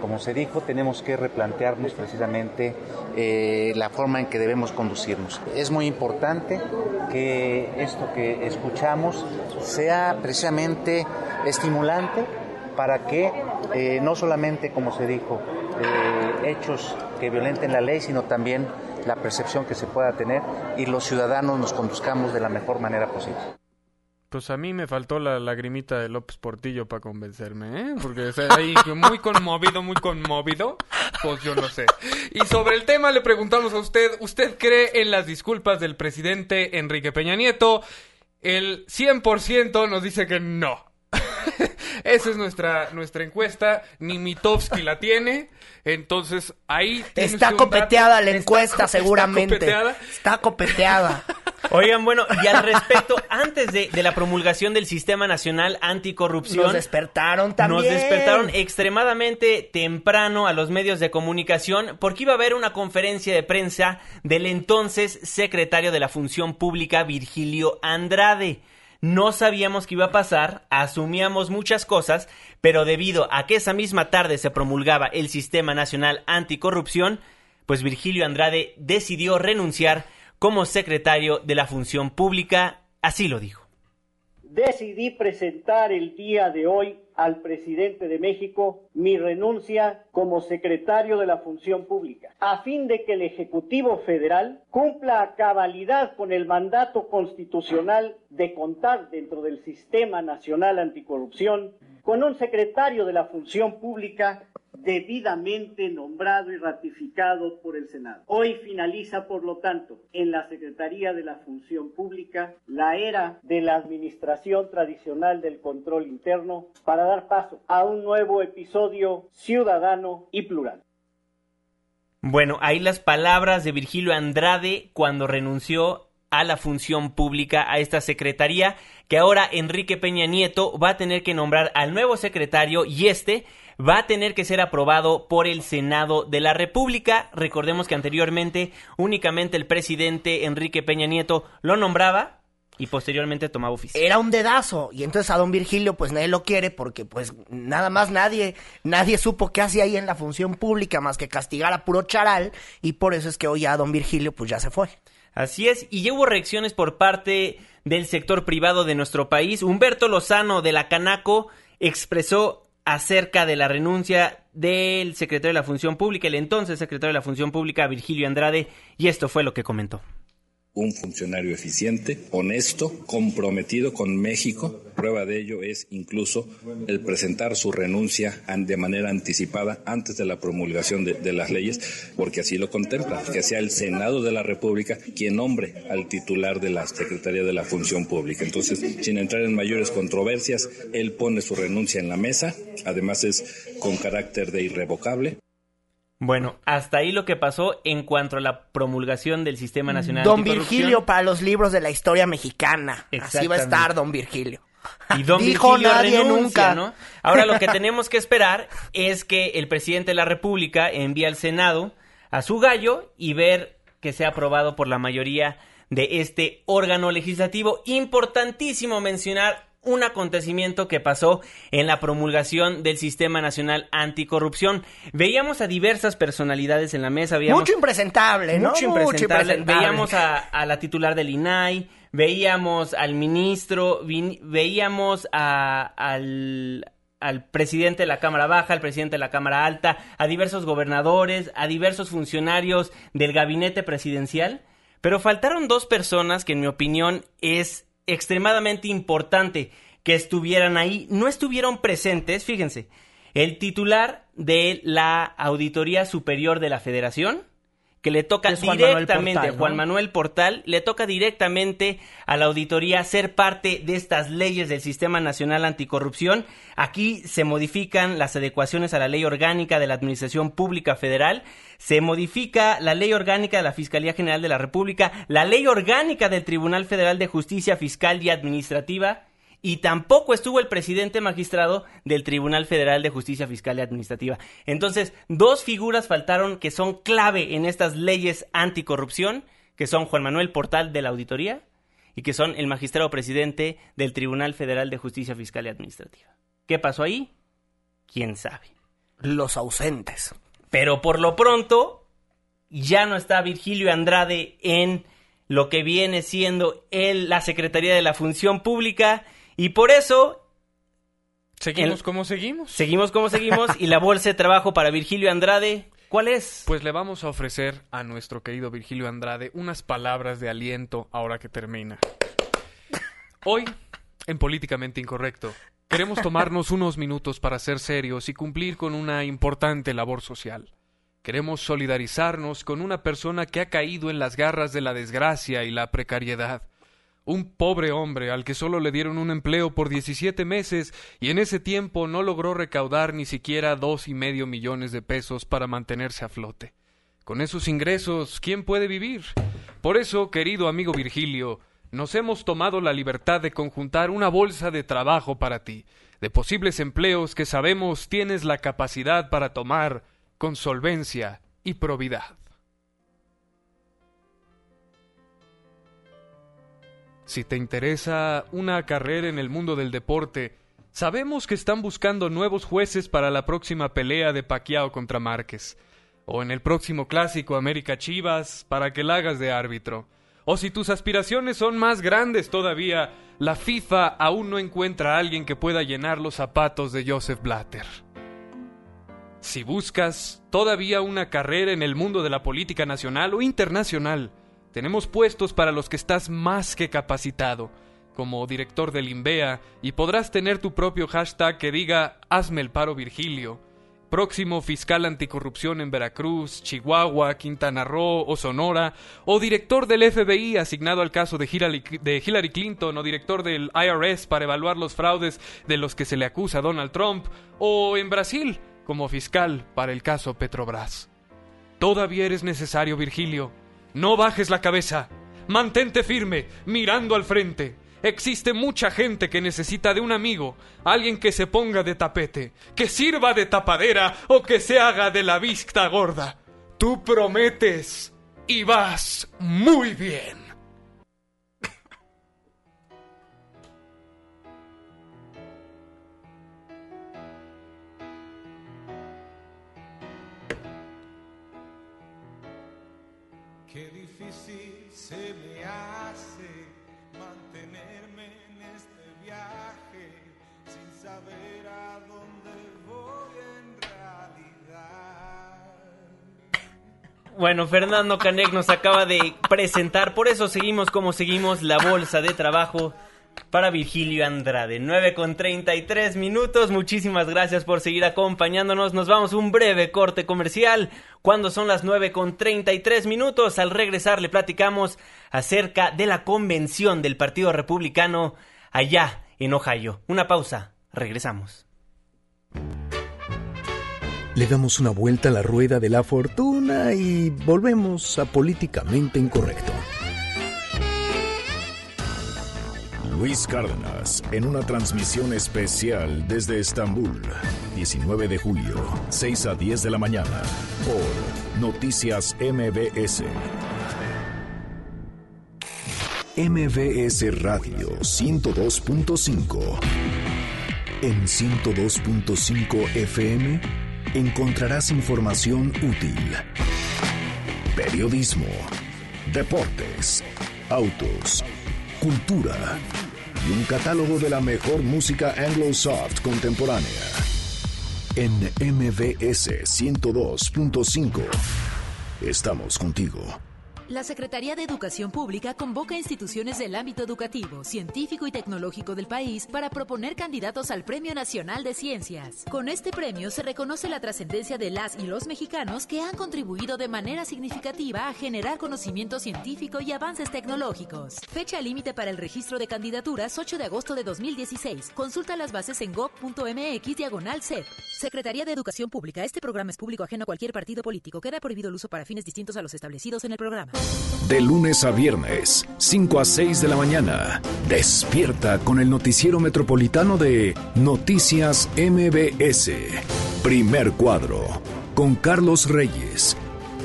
como se dijo, tenemos que replantearnos precisamente eh, la forma en que debemos conducirnos. Es muy importante que esto que escuchamos sea precisamente estimulante para que eh, no solamente, como se dijo, eh, hechos que violenten la ley, sino también la percepción que se pueda tener y los ciudadanos nos conduzcamos de la mejor manera posible. Pues a mí me faltó la lagrimita de López Portillo para convencerme, ¿eh? Porque ahí muy conmovido, muy conmovido, pues yo no sé. Y sobre el tema le preguntamos a usted, ¿usted cree en las disculpas del presidente Enrique Peña Nieto? El 100% nos dice que no. Esa es nuestra, nuestra encuesta. Ni Mitowski la tiene. Entonces, ahí... Está copeteada la encuesta, seguramente. Está copeteada. Está copeteada. Oigan, bueno, y al respecto, antes de, de, la promulgación del Sistema Nacional Anticorrupción... Nos despertaron también. Nos despertaron extremadamente temprano a los medios de comunicación porque iba a haber una conferencia de prensa del entonces secretario de la Función Pública, Virgilio Andrade. No sabíamos qué iba a pasar, asumíamos muchas cosas, pero debido a que esa misma tarde se promulgaba el Sistema Nacional Anticorrupción, pues Virgilio Andrade decidió renunciar como secretario de la Función Pública, así lo dijo. Decidí presentar el día de hoy al presidente de México mi renuncia como secretario de la Función Pública, a fin de que el Ejecutivo Federal cumpla a cabalidad con el mandato constitucional de contar dentro del Sistema Nacional Anticorrupción con un secretario de la Función Pública debidamente nombrado y ratificado por el Senado. Hoy finaliza, por lo tanto, en la Secretaría de la Función Pública la era de la administración tradicional del control interno para dar paso a un nuevo episodio ciudadano y plural. Bueno, ahí las palabras de Virgilio Andrade cuando renunció a la función pública, a esta secretaría, que ahora Enrique Peña Nieto va a tener que nombrar al nuevo secretario y este va a tener que ser aprobado por el Senado de la República. Recordemos que anteriormente únicamente el presidente Enrique Peña Nieto lo nombraba Y posteriormente tomaba oficio. Era un dedazo. Y entonces a don Virgilio, pues nadie lo quiere porque, pues, nada más nadie, nadie supo qué hacía ahí en la función pública más que castigar a puro charal. Y por eso es que hoy ya don Virgilio, pues ya se fue. Así es, y hubo reacciones por parte del sector privado de nuestro país. Humberto Lozano de la Canaco expresó acerca de la renuncia del secretario de la Función Pública, el entonces secretario de la Función Pública, Virgilio Andrade, y esto fue lo que comentó un funcionario eficiente, honesto, comprometido con México. Prueba de ello es incluso el presentar su renuncia de manera anticipada antes de la promulgación de, las leyes, porque así lo contempla, que sea el Senado de la República quien nombre al titular de la Secretaría de la Función Pública. Entonces, sin entrar en mayores controversias, él pone su renuncia en la mesa, además es con carácter de irrevocable. Bueno, hasta ahí lo que pasó en cuanto a la promulgación del Sistema Nacional Don Virgilio para los libros de la historia mexicana. Así va a estar Don Virgilio. Y Don Dijo nadie nunca. ¿no? Ahora lo que tenemos que esperar es que el presidente de la República envíe al Senado a su gallo y ver que sea aprobado por la mayoría de este órgano legislativo. Importantísimo mencionar un acontecimiento que pasó en la promulgación del Sistema Nacional Anticorrupción. Veíamos a diversas personalidades en la mesa. Veíamos, mucho impresentable, ¿no? Mucho impresentable. Veíamos a, la titular del INAI, veíamos al ministro, veíamos al, al presidente de la Cámara Baja, al presidente de la Cámara Alta, a diversos gobernadores, a diversos funcionarios del gabinete presidencial. Pero faltaron dos personas que en mi opinión es extremadamente importante que estuvieran ahí. No estuvieron presentes, fíjense, el titular de la Auditoría Superior de la Federación, que le toca directamente a Juan Manuel Portal, le toca directamente a la auditoría ser parte de estas leyes del Sistema Nacional Anticorrupción. Aquí se modifican las adecuaciones a la ley orgánica de la Administración Pública Federal, se modifica la ley orgánica de la Fiscalía General de la República, la ley orgánica del Tribunal Federal de Justicia Fiscal y Administrativa, y tampoco estuvo el presidente magistrado del Tribunal Federal de Justicia Fiscal y Administrativa. Entonces, dos figuras faltaron que son clave en estas leyes anticorrupción, que son Juan Manuel Portal de la Auditoría y que son el magistrado presidente del Tribunal Federal de Justicia Fiscal y Administrativa. ¿Qué pasó ahí? ¿Quién sabe? Los ausentes. Pero por lo pronto, ya no está Virgilio Andrade en lo que viene siendo el, la Secretaría de la Función Pública y por eso... Seguimos como seguimos. Seguimos como seguimos y la bolsa de trabajo para Virgilio Andrade, ¿cuál es? Pues le vamos a ofrecer a nuestro querido Virgilio Andrade unas palabras de aliento ahora que termina. Hoy, en Políticamente Incorrecto, queremos tomarnos unos minutos para ser serios y cumplir con una importante labor social. Queremos solidarizarnos con una persona que ha caído en las garras de la desgracia y la precariedad un pobre hombre al que solo le dieron un empleo por 17 meses y en ese tiempo no logró recaudar ni siquiera dos y medio millones de pesos para mantenerse a flote. Con esos ingresos, ¿quién puede vivir? Por eso, querido amigo Virgilio, nos hemos tomado la libertad de conjuntar una bolsa de trabajo para ti, de posibles empleos que sabemos tienes la capacidad para tomar con solvencia y probidad. Si te interesa una carrera en el mundo del deporte, sabemos que están buscando nuevos jueces para la próxima pelea de Pacquiao contra Márquez, o en el próximo clásico América Chivas para que la hagas de árbitro. O si tus aspiraciones son más grandes todavía, la FIFA aún no encuentra a alguien que pueda llenar los zapatos de Joseph Blatter. Si buscas todavía una carrera en el mundo de la política nacional o internacional, tenemos puestos para los que estás más que capacitado, como director del INVEA, y podrás tener tu propio hashtag que diga Hazme el paro Virgilio. Próximo fiscal anticorrupción en Veracruz, Chihuahua, Quintana Roo o Sonora, o director del FBI asignado al caso de Hillary, Clinton, o director del IRS para evaluar los fraudes de los que se le acusa a Donald Trump, o en Brasil como fiscal para el caso Petrobras. Todavía eres necesario, Virgilio no bajes la cabeza. Mantente firme, mirando al frente. Existe mucha gente que necesita de un amigo, alguien que se ponga de tapete, que sirva de tapadera o que se haga de la vista gorda. Tú prometes y vas muy bien. Qué difícil se me hace en este viaje sin saber a dónde voy en realidad. Bueno, Fernando Canek nos acaba de presentar, por eso seguimos como seguimos la bolsa de trabajo para Virgilio Andrade. 9 con 33 minutos. Muchísimas gracias por seguir acompañándonos. Nos vamos un breve corte comercial. Cuando son las 9 con 33 minutos, al regresar le platicamos acerca de la convención del Partido Republicano allá en Ohio. Una pausa. Regresamos. Le damos una vuelta a la rueda de la fortuna y volvemos a políticamente incorrecto. Luis Cárdenas en una transmisión especial desde Estambul, 19 de julio, 6 a 10 de la mañana, por Noticias MBS. MBS Radio 102.5. En 102.5 FM encontrarás información útil. Periodismo, deportes, autos, cultura y un catálogo de la mejor música anglo-soft contemporánea. En MBS 102.5 estamos contigo. La Secretaría de Educación Pública convoca instituciones del ámbito educativo, científico y tecnológico del país para proponer candidatos al Premio Nacional de Ciencias. Con este premio se reconoce la trascendencia de las y los mexicanos que han contribuido de manera significativa a generar conocimiento científico y avances tecnológicos. Fecha límite para el registro de candidaturas 8 de agosto de 2016. Consulta las bases en gov.mx diagonal CEP. Secretaría de Educación Pública. Este programa es público ajeno a cualquier partido político. Queda prohibido el uso para fines distintos a los establecidos en el programa. De lunes a viernes, 5 a 6 de la mañana, despierta con el noticiero metropolitano de Noticias MBS. Primer cuadro, con Carlos Reyes.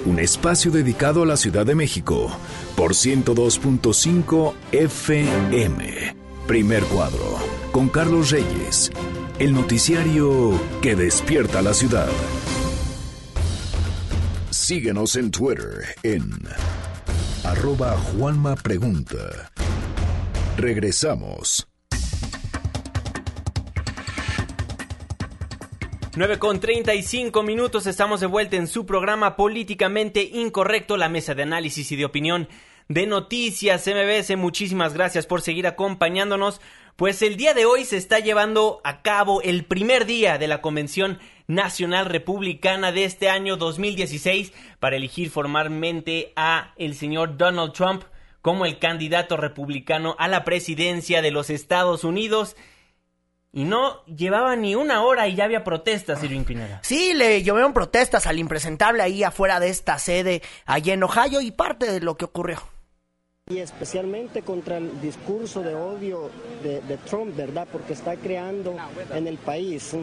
Un espacio dedicado a la Ciudad de México por 102.5 FM. Primer cuadro, con Carlos Reyes. El noticiario que despierta la ciudad. Síguenos en Twitter en arroba Juanma Pregunta. Regresamos. 9 con 35 minutos, estamos de vuelta en su programa Políticamente Incorrecto, la mesa de análisis y de opinión de Noticias MBS. Muchísimas gracias por seguir acompañándonos. Pues el día de hoy se está llevando a cabo el primer día de la Convención Nacional Republicana de este año 2016 para elegir formalmente a el señor Donald Trump como el candidato republicano a la presidencia de los Estados Unidos. Y no llevaba ni una hora y ya había protestas, Irving Pineda. Sí, le llovieron protestas al impresentable ahí afuera de esta sede, allí en Ohio, y parte de lo que ocurrió. Y especialmente contra el discurso de odio de, de, Trump, ¿verdad? Porque está creando en el país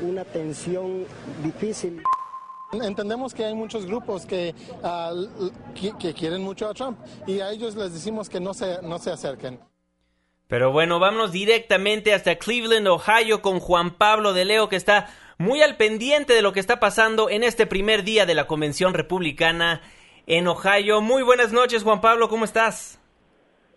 una tensión difícil. Entendemos que hay muchos grupos que, uh, que, que, quieren mucho a Trump y a ellos les decimos que no se, no se acerquen. Pero bueno, vámonos directamente hasta Cleveland, Ohio, con Juan Pablo de Leo, que está muy al pendiente de lo que está pasando en este primer día de la Convención Republicana en Ohio. Muy buenas noches, Juan Pablo, ¿cómo estás?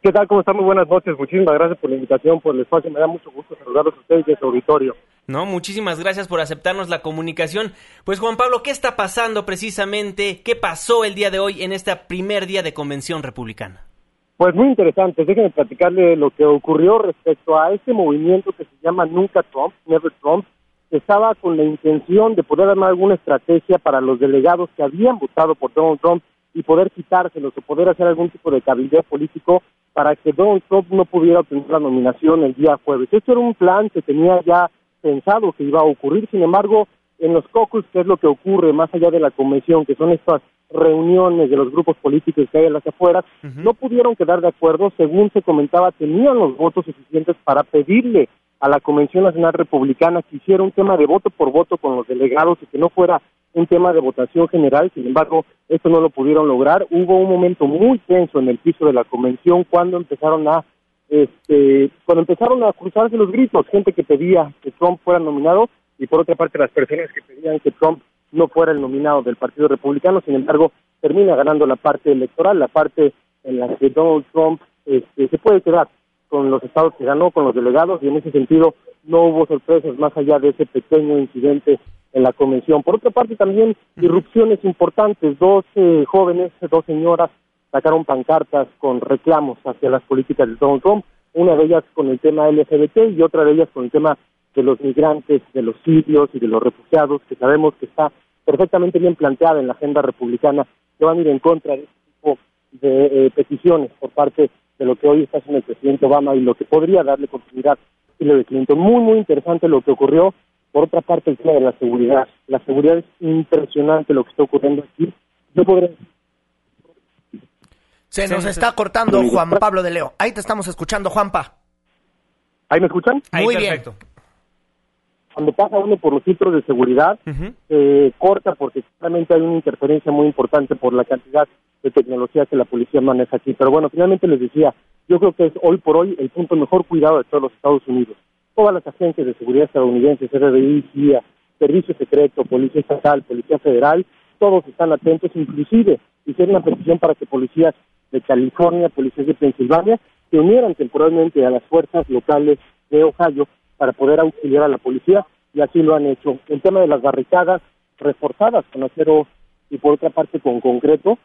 ¿Qué tal? ¿Cómo están? Muy buenas noches. Muchísimas gracias por la invitación, por el espacio. Me da mucho gusto saludarlos a ustedes y a su auditorio. No, muchísimas gracias por aceptarnos la comunicación. Pues Juan Pablo, ¿qué está pasando precisamente? ¿Qué pasó el día de hoy en este primer día de convención republicana? Pues muy interesante. Déjenme platicarle lo que ocurrió respecto a este movimiento que se llama Nunca Trump, Never Trump, que estaba con la intención de poder armar alguna estrategia para los delegados que habían votado por Donald Trump y poder quitárselos o poder hacer algún tipo de cabildeo político para que Donald Trump no pudiera obtener la nominación el día jueves. Esto era un plan que tenía ya pensado que iba a ocurrir, sin embargo, en los caucus, que es lo que ocurre más allá de la convención, que son estas reuniones de los grupos políticos que hay en las afueras, uh -huh. no pudieron quedar de acuerdo, según se comentaba, tenían los votos suficientes para pedirle a la Convención Nacional Republicana que hiciera un tema de voto por voto con los delegados y que no fuera un tema de votación general, sin embargo, esto no lo pudieron lograr. Hubo un momento muy tenso en el piso de la convención cuando empezaron a este, cuando empezaron a cruzarse los gritos, gente que pedía que Trump fuera nominado y por otra parte las personas que pedían que Trump no fuera el nominado del Partido Republicano, sin embargo, termina ganando la parte electoral, la parte en la que Donald Trump este, se puede quedar con los estados que ganó, con los delegados, y en ese sentido no hubo sorpresas más allá de ese pequeño incidente en la convención. Por otra parte, también irrupciones importantes, dos eh, jóvenes, dos señoras sacaron pancartas con reclamos hacia las políticas de Donald Trump, una de ellas con el tema LGBT y otra de ellas con el tema de los migrantes, de los sirios y de los refugiados, que sabemos que está perfectamente bien planteada en la agenda republicana, que van a ir en contra de este tipo de eh, peticiones por parte de lo que hoy está haciendo el presidente Obama y lo que podría darle continuidad Hillary Clinton. Muy, muy interesante lo que ocurrió. Por otra parte, el tema de la seguridad. La seguridad es impresionante lo que está ocurriendo aquí. Yo podría Se nos está cortando Juan Pablo de Leo. Ahí te estamos escuchando, Juanpa. ¿Ahí me escuchan? Muy bien. Cuando pasa uno por los filtros de seguridad, se corta porque claramente hay una interferencia muy importante por la cantidad de tecnología que la policía maneja aquí. Pero bueno, finalmente les decía, yo creo que es hoy por hoy el punto mejor cuidado de todos los Estados Unidos. Todas las agencias de seguridad estadounidenses, FBI, CIA, Servicio Secreto, Policía Estatal, Policía Federal, todos están atentos, inclusive hicieron una petición para que policías de California, policías de Pensilvania, se unieran temporalmente a las fuerzas locales de Ohio para poder auxiliar a la policía y así lo han hecho. El tema de las barricadas reforzadas con acero y por otra parte con concreto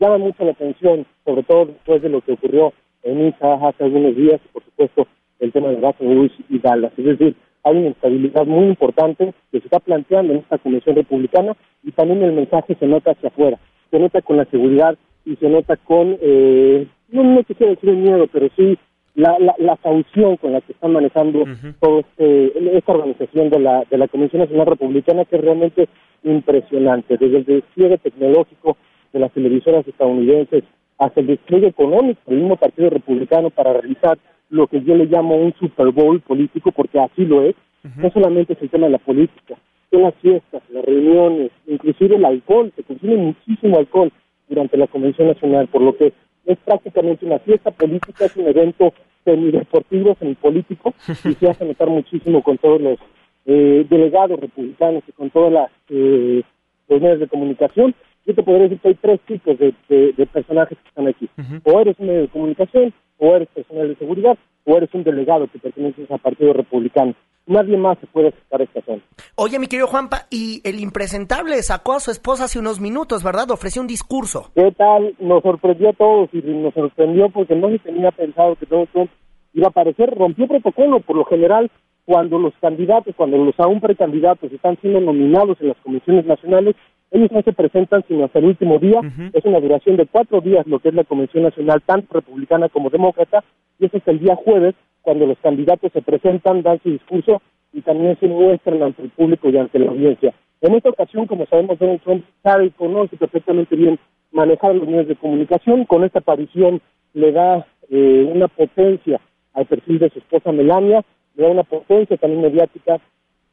llama mucho la atención, sobre todo después de lo que ocurrió en Isa hace algunos días y por supuesto el tema de Rouge y Dallas. Es decir, hay una instabilidad muy importante que se está planteando en esta Comisión Republicana y también el mensaje se nota hacia afuera, se nota con la seguridad y se nota con, eh, no, no quisiera decir el miedo, pero sí la, la, la caución con la que están manejando todo este, esta organización de la, de la Comisión Nacional Republicana que es realmente impresionante, desde el despliegue tecnológico de las televisoras estadounidenses hasta el despliegue económico del mismo Partido Republicano para realizar lo que yo le llamo un Super Bowl político, porque así lo es, no solamente es el tema de la política, son las fiestas, las reuniones, inclusive el alcohol, se consume muchísimo alcohol durante la Convención Nacional, por lo que es prácticamente una fiesta política, es un evento semideportivo, semipolítico, y se hace notar muchísimo con todos los eh, delegados republicanos y con todas las eh, los medios de comunicación. Yo te podría decir que hay tres tipos de, de- de personajes que están aquí. O eres un medio de comunicación, o eres personal de seguridad, o eres un delegado que perteneces al Partido Republicano. Nadie más se puede acercar a esta zona. Oye, mi querido Juanpa, y el impresentable sacó a su esposa hace unos minutos, ¿verdad? Ofreció un discurso. ¿Qué tal? Nos sorprendió a todos y nos sorprendió porque no se tenía pensado que Donald Trump iba a aparecer. Rompió protocolo. Por lo general, cuando los candidatos, cuando los aún precandidatos están siendo nominados en las comisiones nacionales, ellos no se presentan sino hasta el último día. Es una duración de cuatro días lo que es la convención nacional, tanto republicana como demócrata, y es hasta el día jueves cuando los candidatos se presentan, dan su discurso y también se muestran ante el público y ante la audiencia. En esta ocasión, como sabemos, Donald Trump sabe y conoce perfectamente bien manejar los medios de comunicación. Con esta aparición le da eh, una potencia al perfil de su esposa Melania, le da una potencia también mediática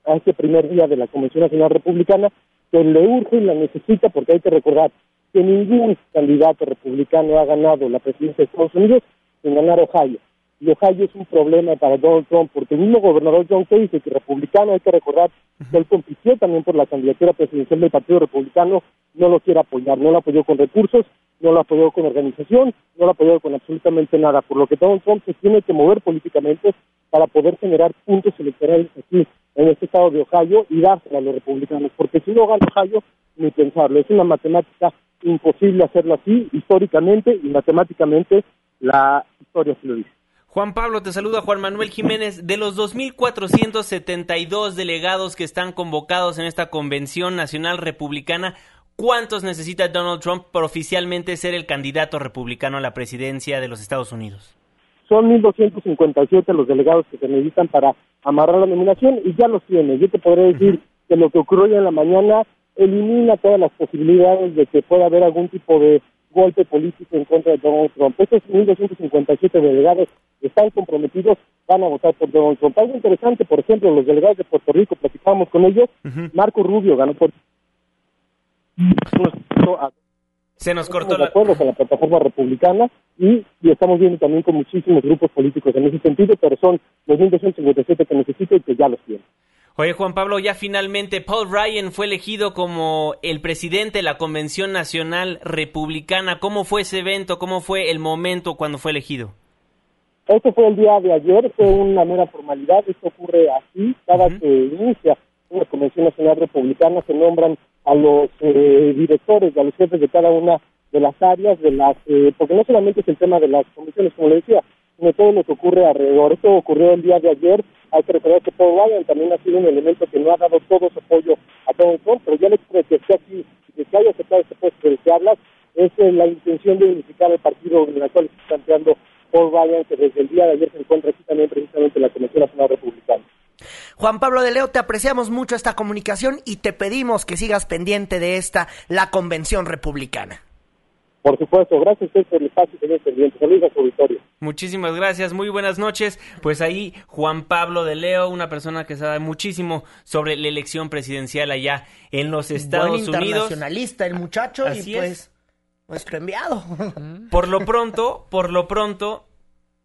a este primer día de la Convención Nacional Republicana, que le urge y la necesita porque hay que recordar que ningún candidato republicano ha ganado la presidencia de Estados Unidos sin ganar Ohio. Y Ohio es un problema para Donald Trump porque el mismo gobernador John Kasich, que republicano, hay que recordar que él compitió también por la candidatura presidencial del Partido Republicano, no lo quiere apoyar, no lo apoyó con recursos, no lo apoyó con organización, no lo apoyó con absolutamente nada, por lo que Donald Trump se tiene que mover políticamente para poder generar puntos electorales aquí en este estado de Ohio y dársela a los republicanos, porque si no gana Ohio, ni pensarlo, es una matemática imposible hacerlo así, históricamente y matemáticamente la historia se lo dice. Juan Pablo, te saluda Juan Manuel Jiménez. De los 2.472 delegados que están convocados en esta Convención Nacional Republicana, ¿cuántos necesita Donald Trump para oficialmente ser el candidato republicano a la presidencia de los Estados Unidos? Son 1.257 los delegados que se necesitan para amarrar la nominación y ya los tiene. Yo te podré decir que lo que ocurrió hoy en la mañana elimina todas las posibilidades de que pueda haber algún tipo de golpe político en contra de Donald Trump. Estos 1.257 delegados están comprometidos, van a votar por Donald Trump. Algo interesante, por ejemplo, los delegados de Puerto Rico, platicamos con ellos, Marco Rubio ganó por... Se nos cortó de la... acuerdo con la plataforma republicana y, y estamos viendo también con muchísimos grupos políticos en ese sentido, pero son los 1.257 que necesita y que ya los tiene. Oye, Juan Pablo, ya finalmente Paul Ryan fue elegido como el presidente de la Convención Nacional Republicana. ¿Cómo fue ese evento? ¿Cómo fue el momento cuando fue elegido? Este fue el día de ayer, fue una mera formalidad, esto ocurre así, cada que inicia una Convención Nacional Republicana se nombran a los eh, directores, a los jefes de cada una de las áreas, de las, eh, porque no solamente es el tema de las comisiones, como le decía, sino todo lo que ocurre alrededor. Esto ocurrió el día de ayer, hay que recordar que Paul Ryan también ha sido un elemento que no ha dado todo su apoyo a Donald Trump, pero ya el hecho que esté aquí, de que haya aceptado este puesto del que hablas, es eh, la intención de unificar el partido en el cual está planteando Paul Ryan, que desde el día de ayer se encuentra aquí también precisamente en la Convención Nacional Republicana. Juan Pablo de Leo, te apreciamos mucho esta comunicación y te pedimos que sigas pendiente de esta, la Convención Republicana. Por supuesto, gracias a usted por el espacio que me pendiente. Saludos a su auditorio. Muchísimas gracias, muy buenas noches. Pues ahí Juan Pablo de Leo, una persona que sabe muchísimo sobre la elección presidencial allá en los Estados Buen Unidos. internacionalista el muchacho Así y pues es. nuestro enviado. Por lo pronto, por lo pronto,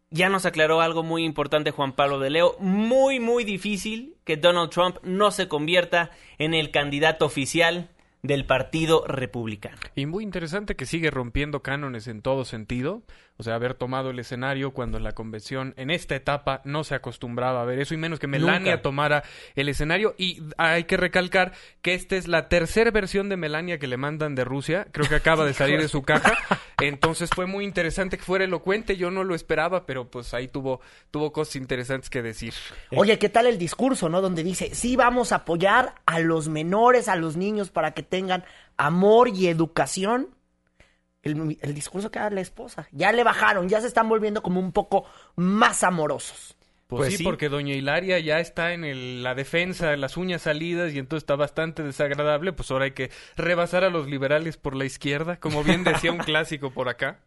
ya nos aclaró algo muy importante Juan Pablo de Leo. Muy, muy difícil que Donald Trump no se convierta en el candidato oficial del Partido Republicano. Y muy interesante que sigue rompiendo cánones en todo sentido. O sea, haber tomado el escenario cuando la convención, en esta etapa, no se acostumbraba a ver eso, y menos que Melania Nunca. tomara el escenario. Y hay que recalcar que esta es la tercera versión de Melania que le mandan de Rusia. Creo que acaba de salir de su caja. Entonces fue muy interesante que fuera elocuente. Yo no lo esperaba, pero pues ahí tuvo, tuvo cosas interesantes que decir. Oye, ¿qué tal el discurso, no? Donde dice, sí vamos a apoyar a los menores, a los niños para que tengan amor y educación. El, el discurso que da la esposa. Ya le bajaron, ya se están volviendo como un poco más amorosos. Pues, Pues sí, sí. porque doña Hilaria ya está en el- la defensa, las uñas salidas y entonces está bastante desagradable. Pues ahora hay que rebasar a los liberales por la izquierda, como bien decía un clásico por acá.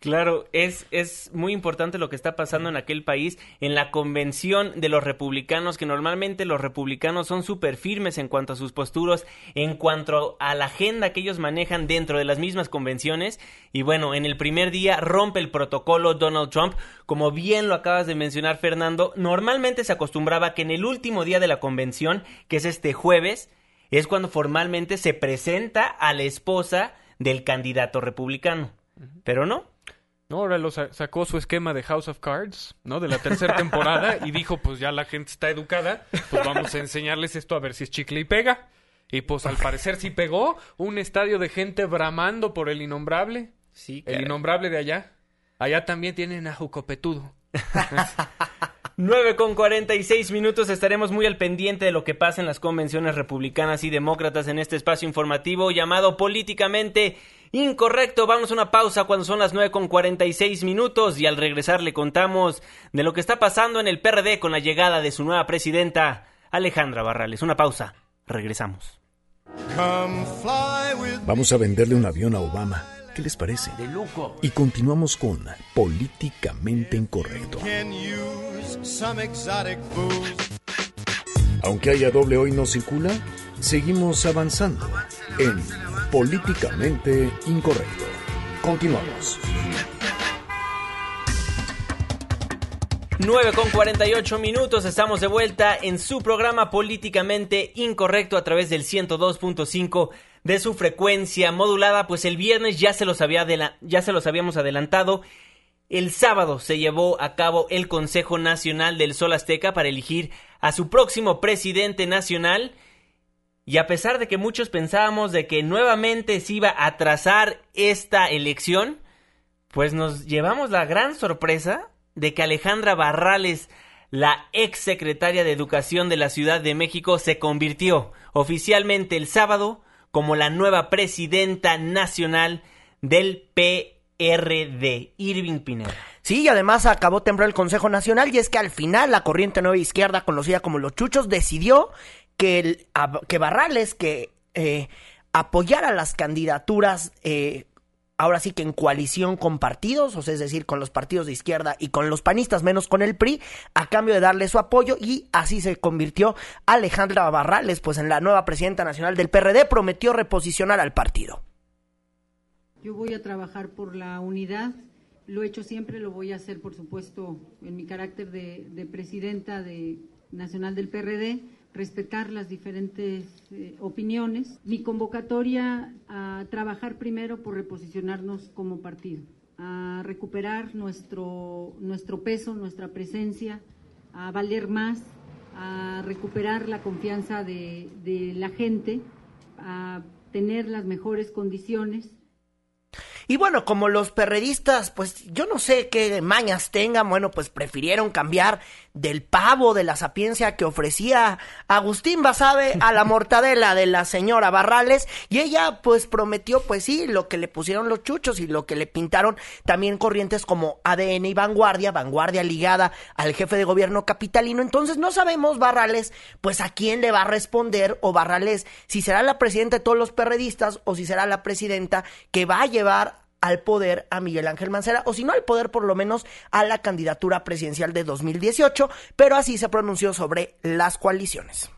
Claro, es, es muy importante lo que está pasando en aquel país, en la convención de los republicanos, que normalmente los republicanos son súper firmes en cuanto a sus posturas, en cuanto a la agenda que ellos manejan dentro de las mismas convenciones. Y bueno, en el primer día rompe el protocolo Donald Trump, como bien lo acabas de mencionar Fernando, normalmente se acostumbraba que en el último día de la convención, que es este jueves, es cuando formalmente se presenta a la esposa del candidato republicano. Pero no, No, ahora lo sa- sacó su esquema de House of Cards, ¿no? De la tercera temporada y dijo, pues ya la gente está educada, pues vamos a enseñarles esto a ver si es chicle y pega. Y pues al parecer sí pegó, un estadio de gente bramando por el innombrable. Sí, El caray. innombrable de allá. Allá también tienen a Jucopetudo. 9 con 46 minutos estaremos muy al pendiente de lo que pasa en las convenciones republicanas y demócratas en este espacio informativo llamado Políticamente Incorrecto. Vamos a una pausa cuando son las 9 con 46 minutos y al regresar le contamos de lo que está pasando en el PRD con la llegada de su nueva presidenta Alejandra Barrales. Una pausa. Regresamos. Vamos a venderle un avión a Obama. ¿Qué les parece? De lujo. Y continuamos con Políticamente Incorrecto. Aunque haya doble hoy no circula, seguimos avanzando en Políticamente Incorrecto. Continuamos. 9 con 48 minutos, estamos de vuelta en su programa políticamente incorrecto a través del 102.5 de su frecuencia modulada, pues el viernes ya se los había ya se los habíamos adelantado. El sábado se llevó a cabo el Consejo Nacional del Sol Azteca para elegir a su próximo presidente nacional. Y a pesar de que muchos pensábamos de que nuevamente se iba a trazar esta elección, pues nos llevamos la gran sorpresa de que Alejandra Barrales, la ex secretaria de Educación de la Ciudad de México, se convirtió oficialmente el sábado como la nueva presidenta nacional del PRD, Irving Pineda. Sí, y además acabó temprano el Consejo Nacional y es que al final la corriente nueva izquierda, conocida como los chuchos, decidió que, el- que Barrales, que eh, apoyara las candidaturas, eh, ahora sí que en coalición con partidos, o sea, es decir, con los partidos de izquierda y con los panistas, menos con el PRI, a cambio de darle su apoyo y así se convirtió Alejandra Barrales, pues en la nueva presidenta nacional del PRD, prometió reposicionar al partido. Yo voy a trabajar por la unidad, lo he hecho siempre, lo voy a hacer, por supuesto, en mi carácter de, de presidenta de, nacional del PRD, respetar las diferentes eh, opiniones. Mi convocatoria a trabajar primero por reposicionarnos como partido, a recuperar nuestro, nuestro peso, nuestra presencia, a valer más, a recuperar la confianza de, de la gente, a tener las mejores condiciones y bueno, como los perredistas, pues yo no sé qué mañas tengan, bueno, pues prefirieron cambiar del pavo de la sapiencia que ofrecía Agustín Basabe a la mortadela de la señora Barrales y ella pues prometió pues sí, lo que le pusieron los chuchos y lo que le pintaron también corrientes como ADN y Vanguardia, Vanguardia ligada al jefe de gobierno capitalino. Entonces no sabemos Barrales pues a quién le va a responder o Barrales si será la presidenta de todos los perredistas o si será la presidenta que va a llevar al poder a Miguel Ángel Mancera, o si no al poder, por lo menos a la candidatura presidencial de 2018, pero así se pronunció sobre las coaliciones.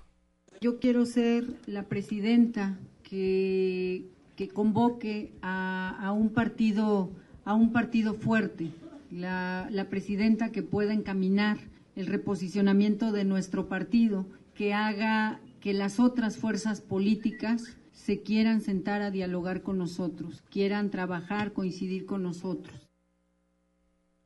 Yo quiero ser la presidenta que, que convoque a, un partido, a un partido fuerte, la, la presidenta que pueda encaminar el reposicionamiento de nuestro partido, que haga que las otras fuerzas políticas se quieran sentar a dialogar con nosotros, quieran trabajar, coincidir con nosotros.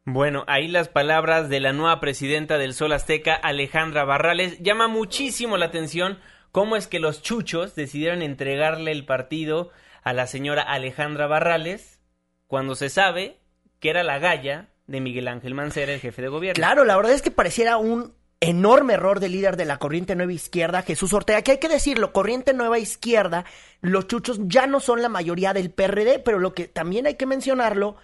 Bueno, ahí las palabras de la nueva presidenta del Sol Azteca, Alejandra Barrales. Llama muchísimo la atención cómo es que los chuchos decidieron entregarle el partido a la señora Alejandra Barrales cuando se sabe que era la galla de Miguel Ángel Mancera, el jefe de gobierno. Claro, la verdad es que pareciera un enorme error del líder de la corriente nueva izquierda, Jesús Ortega, que hay que decirlo, corriente nueva izquierda, los chuchos ya no son la mayoría del PRD, pero lo que también hay que mencionarlo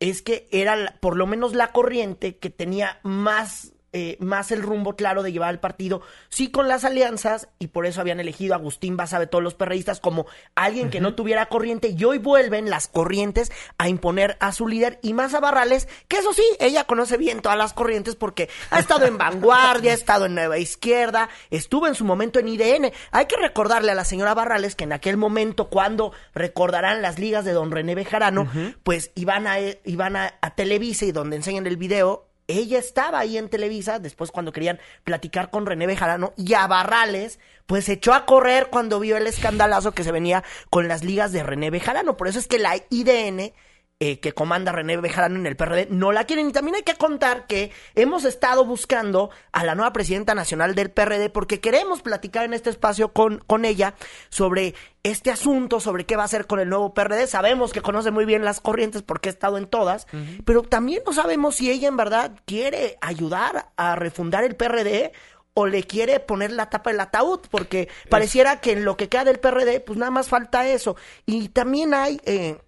es que era por lo menos la corriente que tenía más eh, más el rumbo claro de llevar el partido, sí con las alianzas, y por eso habían elegido a Agustín Basabe, todos los perreístas, como alguien que no tuviera corriente, y hoy vuelven las corrientes a imponer a su líder, y más a Barrales, que eso sí, ella conoce bien todas las corrientes porque ha estado en Vanguardia, ha estado en Nueva Izquierda, estuvo en su momento en IDN. Hay que recordarle a la señora Barrales que en aquel momento, cuando recordarán las ligas de don René Bejarano, pues iban a, iban a, a Televisa y donde enseñan el video, ella estaba ahí en Televisa, después cuando querían platicar con René Bejarano, y a Barrales, pues se echó a correr cuando vio el escandalazo que se venía con las ligas de René Bejarano. Por eso es que la IDN eh, que comanda René Bejarano en el PRD no la quieren. Y también hay que contar que hemos estado buscando a la nueva presidenta nacional del PRD porque queremos platicar en este espacio con, con ella sobre este asunto, sobre qué va a hacer con el nuevo PRD. Sabemos que conoce muy bien las corrientes porque ha estado en todas, pero también no sabemos si ella en verdad quiere ayudar a refundar el PRD o le quiere poner la tapa del ataúd, porque pareciera que en lo que queda del PRD, pues nada más falta eso. Y también hay... Eh,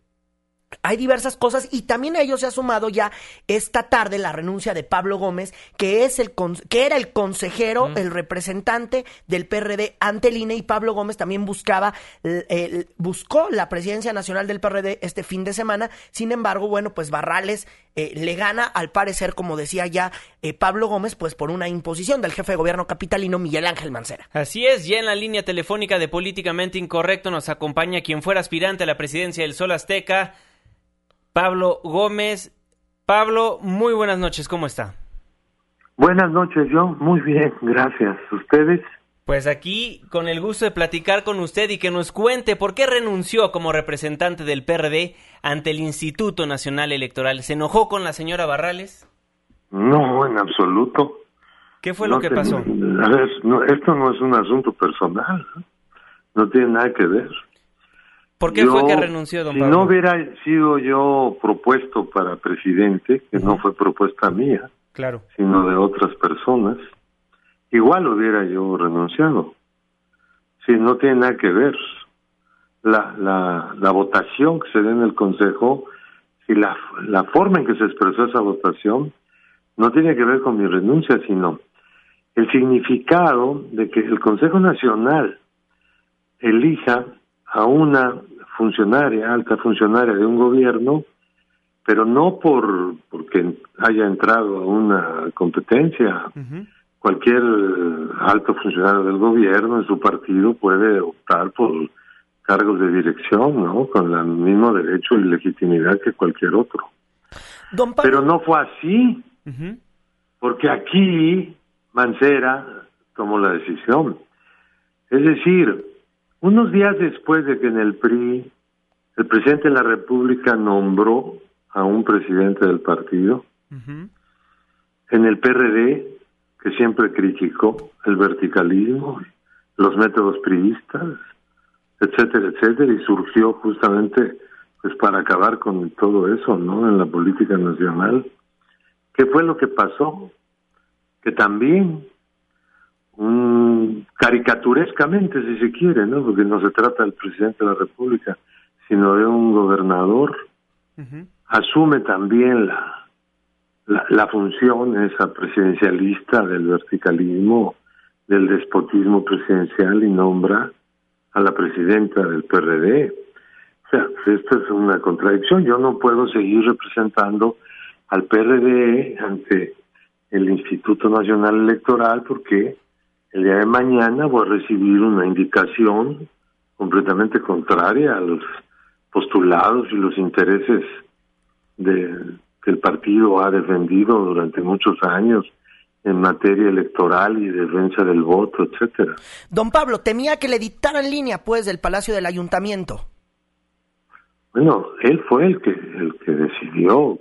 hay diversas cosas y también a ello se ha sumado ya esta tarde la renuncia de Pablo Gómez, que es el que era el consejero, el representante del PRD ante el INE y Pablo Gómez también buscaba buscó la presidencia nacional del PRD este fin de semana. Sin embargo, bueno, pues Barrales eh, le gana al parecer, como decía ya eh, Pablo Gómez, pues por una imposición del jefe de gobierno capitalino Miguel Ángel Mancera. Así es, ya en la línea telefónica de Políticamente Incorrecto nos acompaña quien fuera aspirante a la presidencia del Sol Azteca. Pablo Gómez. Pablo, muy buenas noches, ¿cómo está? Buenas noches, yo muy bien, gracias. ¿Ustedes? Pues aquí con el gusto de platicar con usted y que nos cuente por qué renunció como representante del PRD ante el Instituto Nacional Electoral. ¿Se enojó con la señora Barrales? No, en absoluto. ¿Qué fue lo que pasó? esto no es un asunto personal, no tiene nada que ver. ¿Por qué fue que renunció, don si no hubiera sido yo propuesto para presidente, que no fue propuesta mía, claro. sino de otras personas, igual hubiera yo renunciado. Si no tiene nada que ver la, la, la votación que se dé en el Consejo y la, la forma en que se expresó esa votación no tiene que ver con mi renuncia, sino el significado de que el Consejo Nacional elija a una funcionaria, alta funcionaria de un gobierno, pero no por porque haya entrado a una competencia. Cualquier alto funcionario del gobierno en su partido puede optar por cargos de dirección, ¿no? Con el mismo derecho y legitimidad que cualquier otro. Pero no fue así, porque aquí Mancera tomó la decisión. Es decir, unos días después de que en el PRI el presidente de la República nombró a un presidente del partido, en el PRD, que siempre criticó el verticalismo, los métodos priistas, etcétera, etcétera, y surgió justamente pues para acabar con todo eso, ¿no? En la política nacional. ¿Qué fue lo que pasó? Que también, un, caricaturescamente, si se quiere, ¿no? Porque no se trata del presidente de la República, sino de un gobernador, asume también la, la, la función esa presidencialista del verticalismo, del despotismo presidencial y nombra a la presidenta del PRD. O sea, esto es una contradicción. Yo no puedo seguir representando al PRD ante el Instituto Nacional Electoral porque el día de mañana voy a recibir una indicación completamente contraria a los postulados y los intereses de, que el partido ha defendido durante muchos años en materia electoral y defensa del voto, etcétera. Don Pablo, temía que le dictaran línea, pues, del Palacio del Ayuntamiento. Bueno, él fue el que el que decidió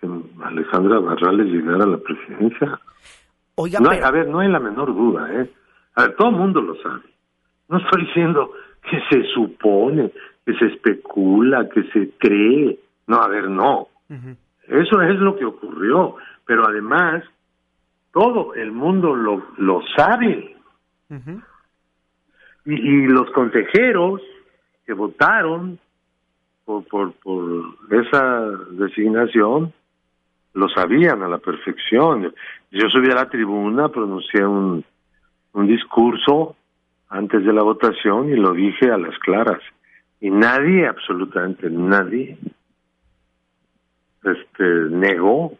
que Alejandra Barrales llegara a la presidencia. Oiga, no hay- pero- a ver, no hay la menor duda, ¿eh? A ver, todo el mundo lo sabe. No estoy diciendo que se supone, que se especula, que se cree. No, a ver, no. Eso es lo que ocurrió. Pero además, todo el mundo lo, lo sabe. Y, y los consejeros que votaron por, por, por esa designación lo sabían a la perfección. Yo subí a la tribuna, pronuncié un, un discurso antes de la votación y lo dije a las claras. Y nadie, absolutamente nadie, este, negó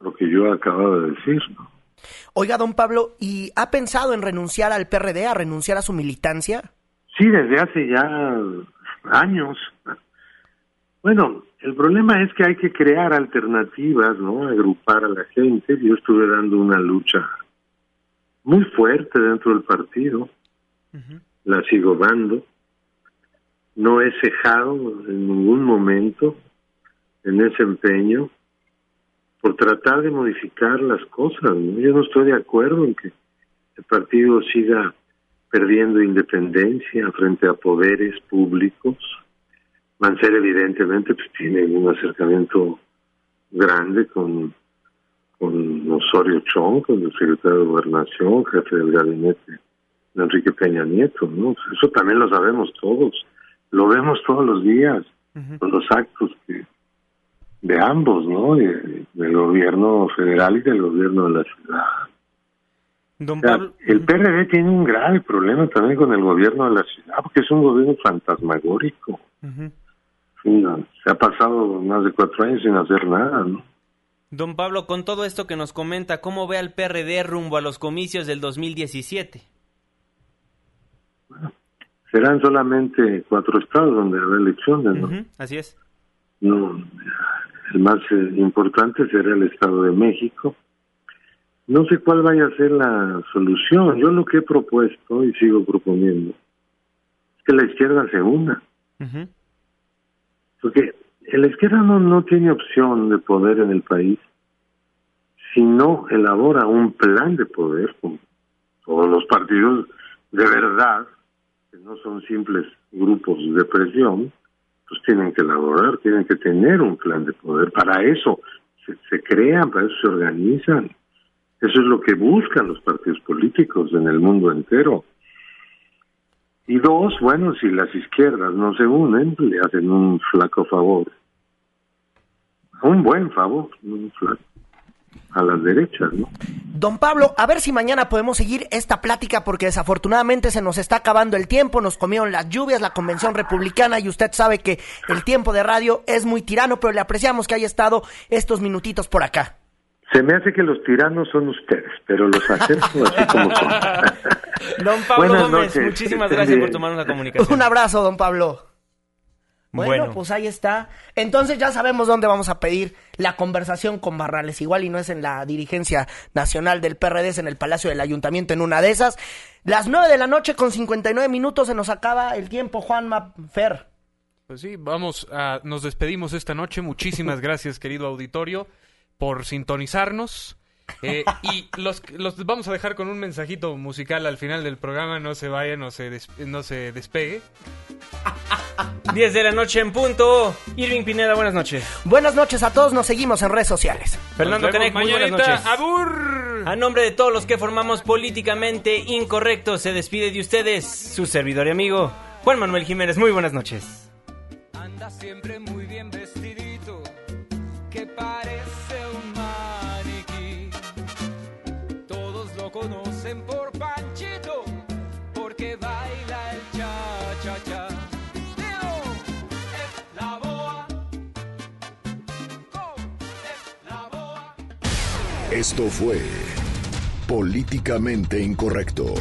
lo que yo acababa de decir. ¿no? Oiga, don Pablo, ¿y ha pensado en renunciar al PRD, a renunciar a su militancia? Sí, desde hace ya años. Bueno, el problema es que hay que crear alternativas, ¿no? Agrupar a la gente. Yo estuve dando una lucha muy fuerte dentro del partido. La sigo dando. No he cejado en ningún momento en ese empeño por tratar de modificar las cosas. ¿no? Yo no estoy de acuerdo en que el partido siga perdiendo independencia frente a poderes públicos. Mancera evidentemente pues, tiene un acercamiento grande con, con Osorio Chong, con el secretario de Gobernación, jefe del gabinete de Enrique Peña Nieto, ¿no? Pues, Eso también lo sabemos todos, lo vemos todos los días con los actos que de ambos, ¿no? De- del gobierno federal y del gobierno de la ciudad. Don O sea, Pablo, el PRD tiene un grave problema también con el gobierno de la ciudad, porque es un gobierno fantasmagórico. No, se ha pasado más de cuatro años sin hacer nada, ¿no? don Pablo, con todo esto que nos comenta, ¿cómo ve al PRD rumbo a los comicios del 2017? Serán solamente cuatro estados donde habrá elecciones, ¿no? Así es. No, el más eh, importante será el Estado de México. No sé cuál vaya a ser la solución. Yo lo que he propuesto y sigo proponiendo es que la izquierda se una. Porque la izquierda no, no tiene opción de poder en el país si no elabora un plan de poder con todos los partidos de verdad, que no son simples grupos de presión, pues tienen que elaborar, tienen que tener un plan de poder. Para eso se crean, para eso se organizan. Eso es lo que buscan los partidos políticos en el mundo entero. Y dos, bueno, si las izquierdas no se unen, le hacen un flaco favor. Un buen favor. A las derechas, ¿no? Don Pablo, a ver si mañana podemos seguir esta plática porque desafortunadamente se nos está acabando el tiempo, nos comieron las lluvias, la convención republicana y usted sabe que el tiempo de radio es muy tirano, pero le apreciamos que haya estado estos minutitos por acá. Se me hace que los tiranos son ustedes, pero los acepto así como son. Don Pablo Buenas Gómez, noches, muchísimas estén gracias por tomarnos la comunicación. Un abrazo, don Pablo. Bueno, Bueno. pues ahí está. Entonces ya sabemos dónde vamos a pedir la conversación con Barrales. Igual y no es en la dirigencia nacional del PRD, es en el Palacio del Ayuntamiento, en una de esas. Las nueve de la noche con 59 minutos se nos acaba el tiempo, Juanma Fer. Pues sí, vamos a, nos despedimos esta noche. Muchísimas gracias, querido auditorio, por sintonizarnos. Eh, y los, los vamos a dejar con un mensajito musical al final del programa. No se vayan, no se, des- no se despegue. 10 de la noche en punto. Irving Pineda, buenas noches. Buenas noches a todos, nos seguimos en redes sociales. Fernando Canek, muy buenas noches. ¡Abur! A nombre de todos los que formamos Políticamente Incorrecto, se despide de ustedes su servidor y amigo Juan Manuel Jiménez. Muy buenas noches. Anda siempre muy bien vestidito, que parece Esto fue Políticamente Incorrecto.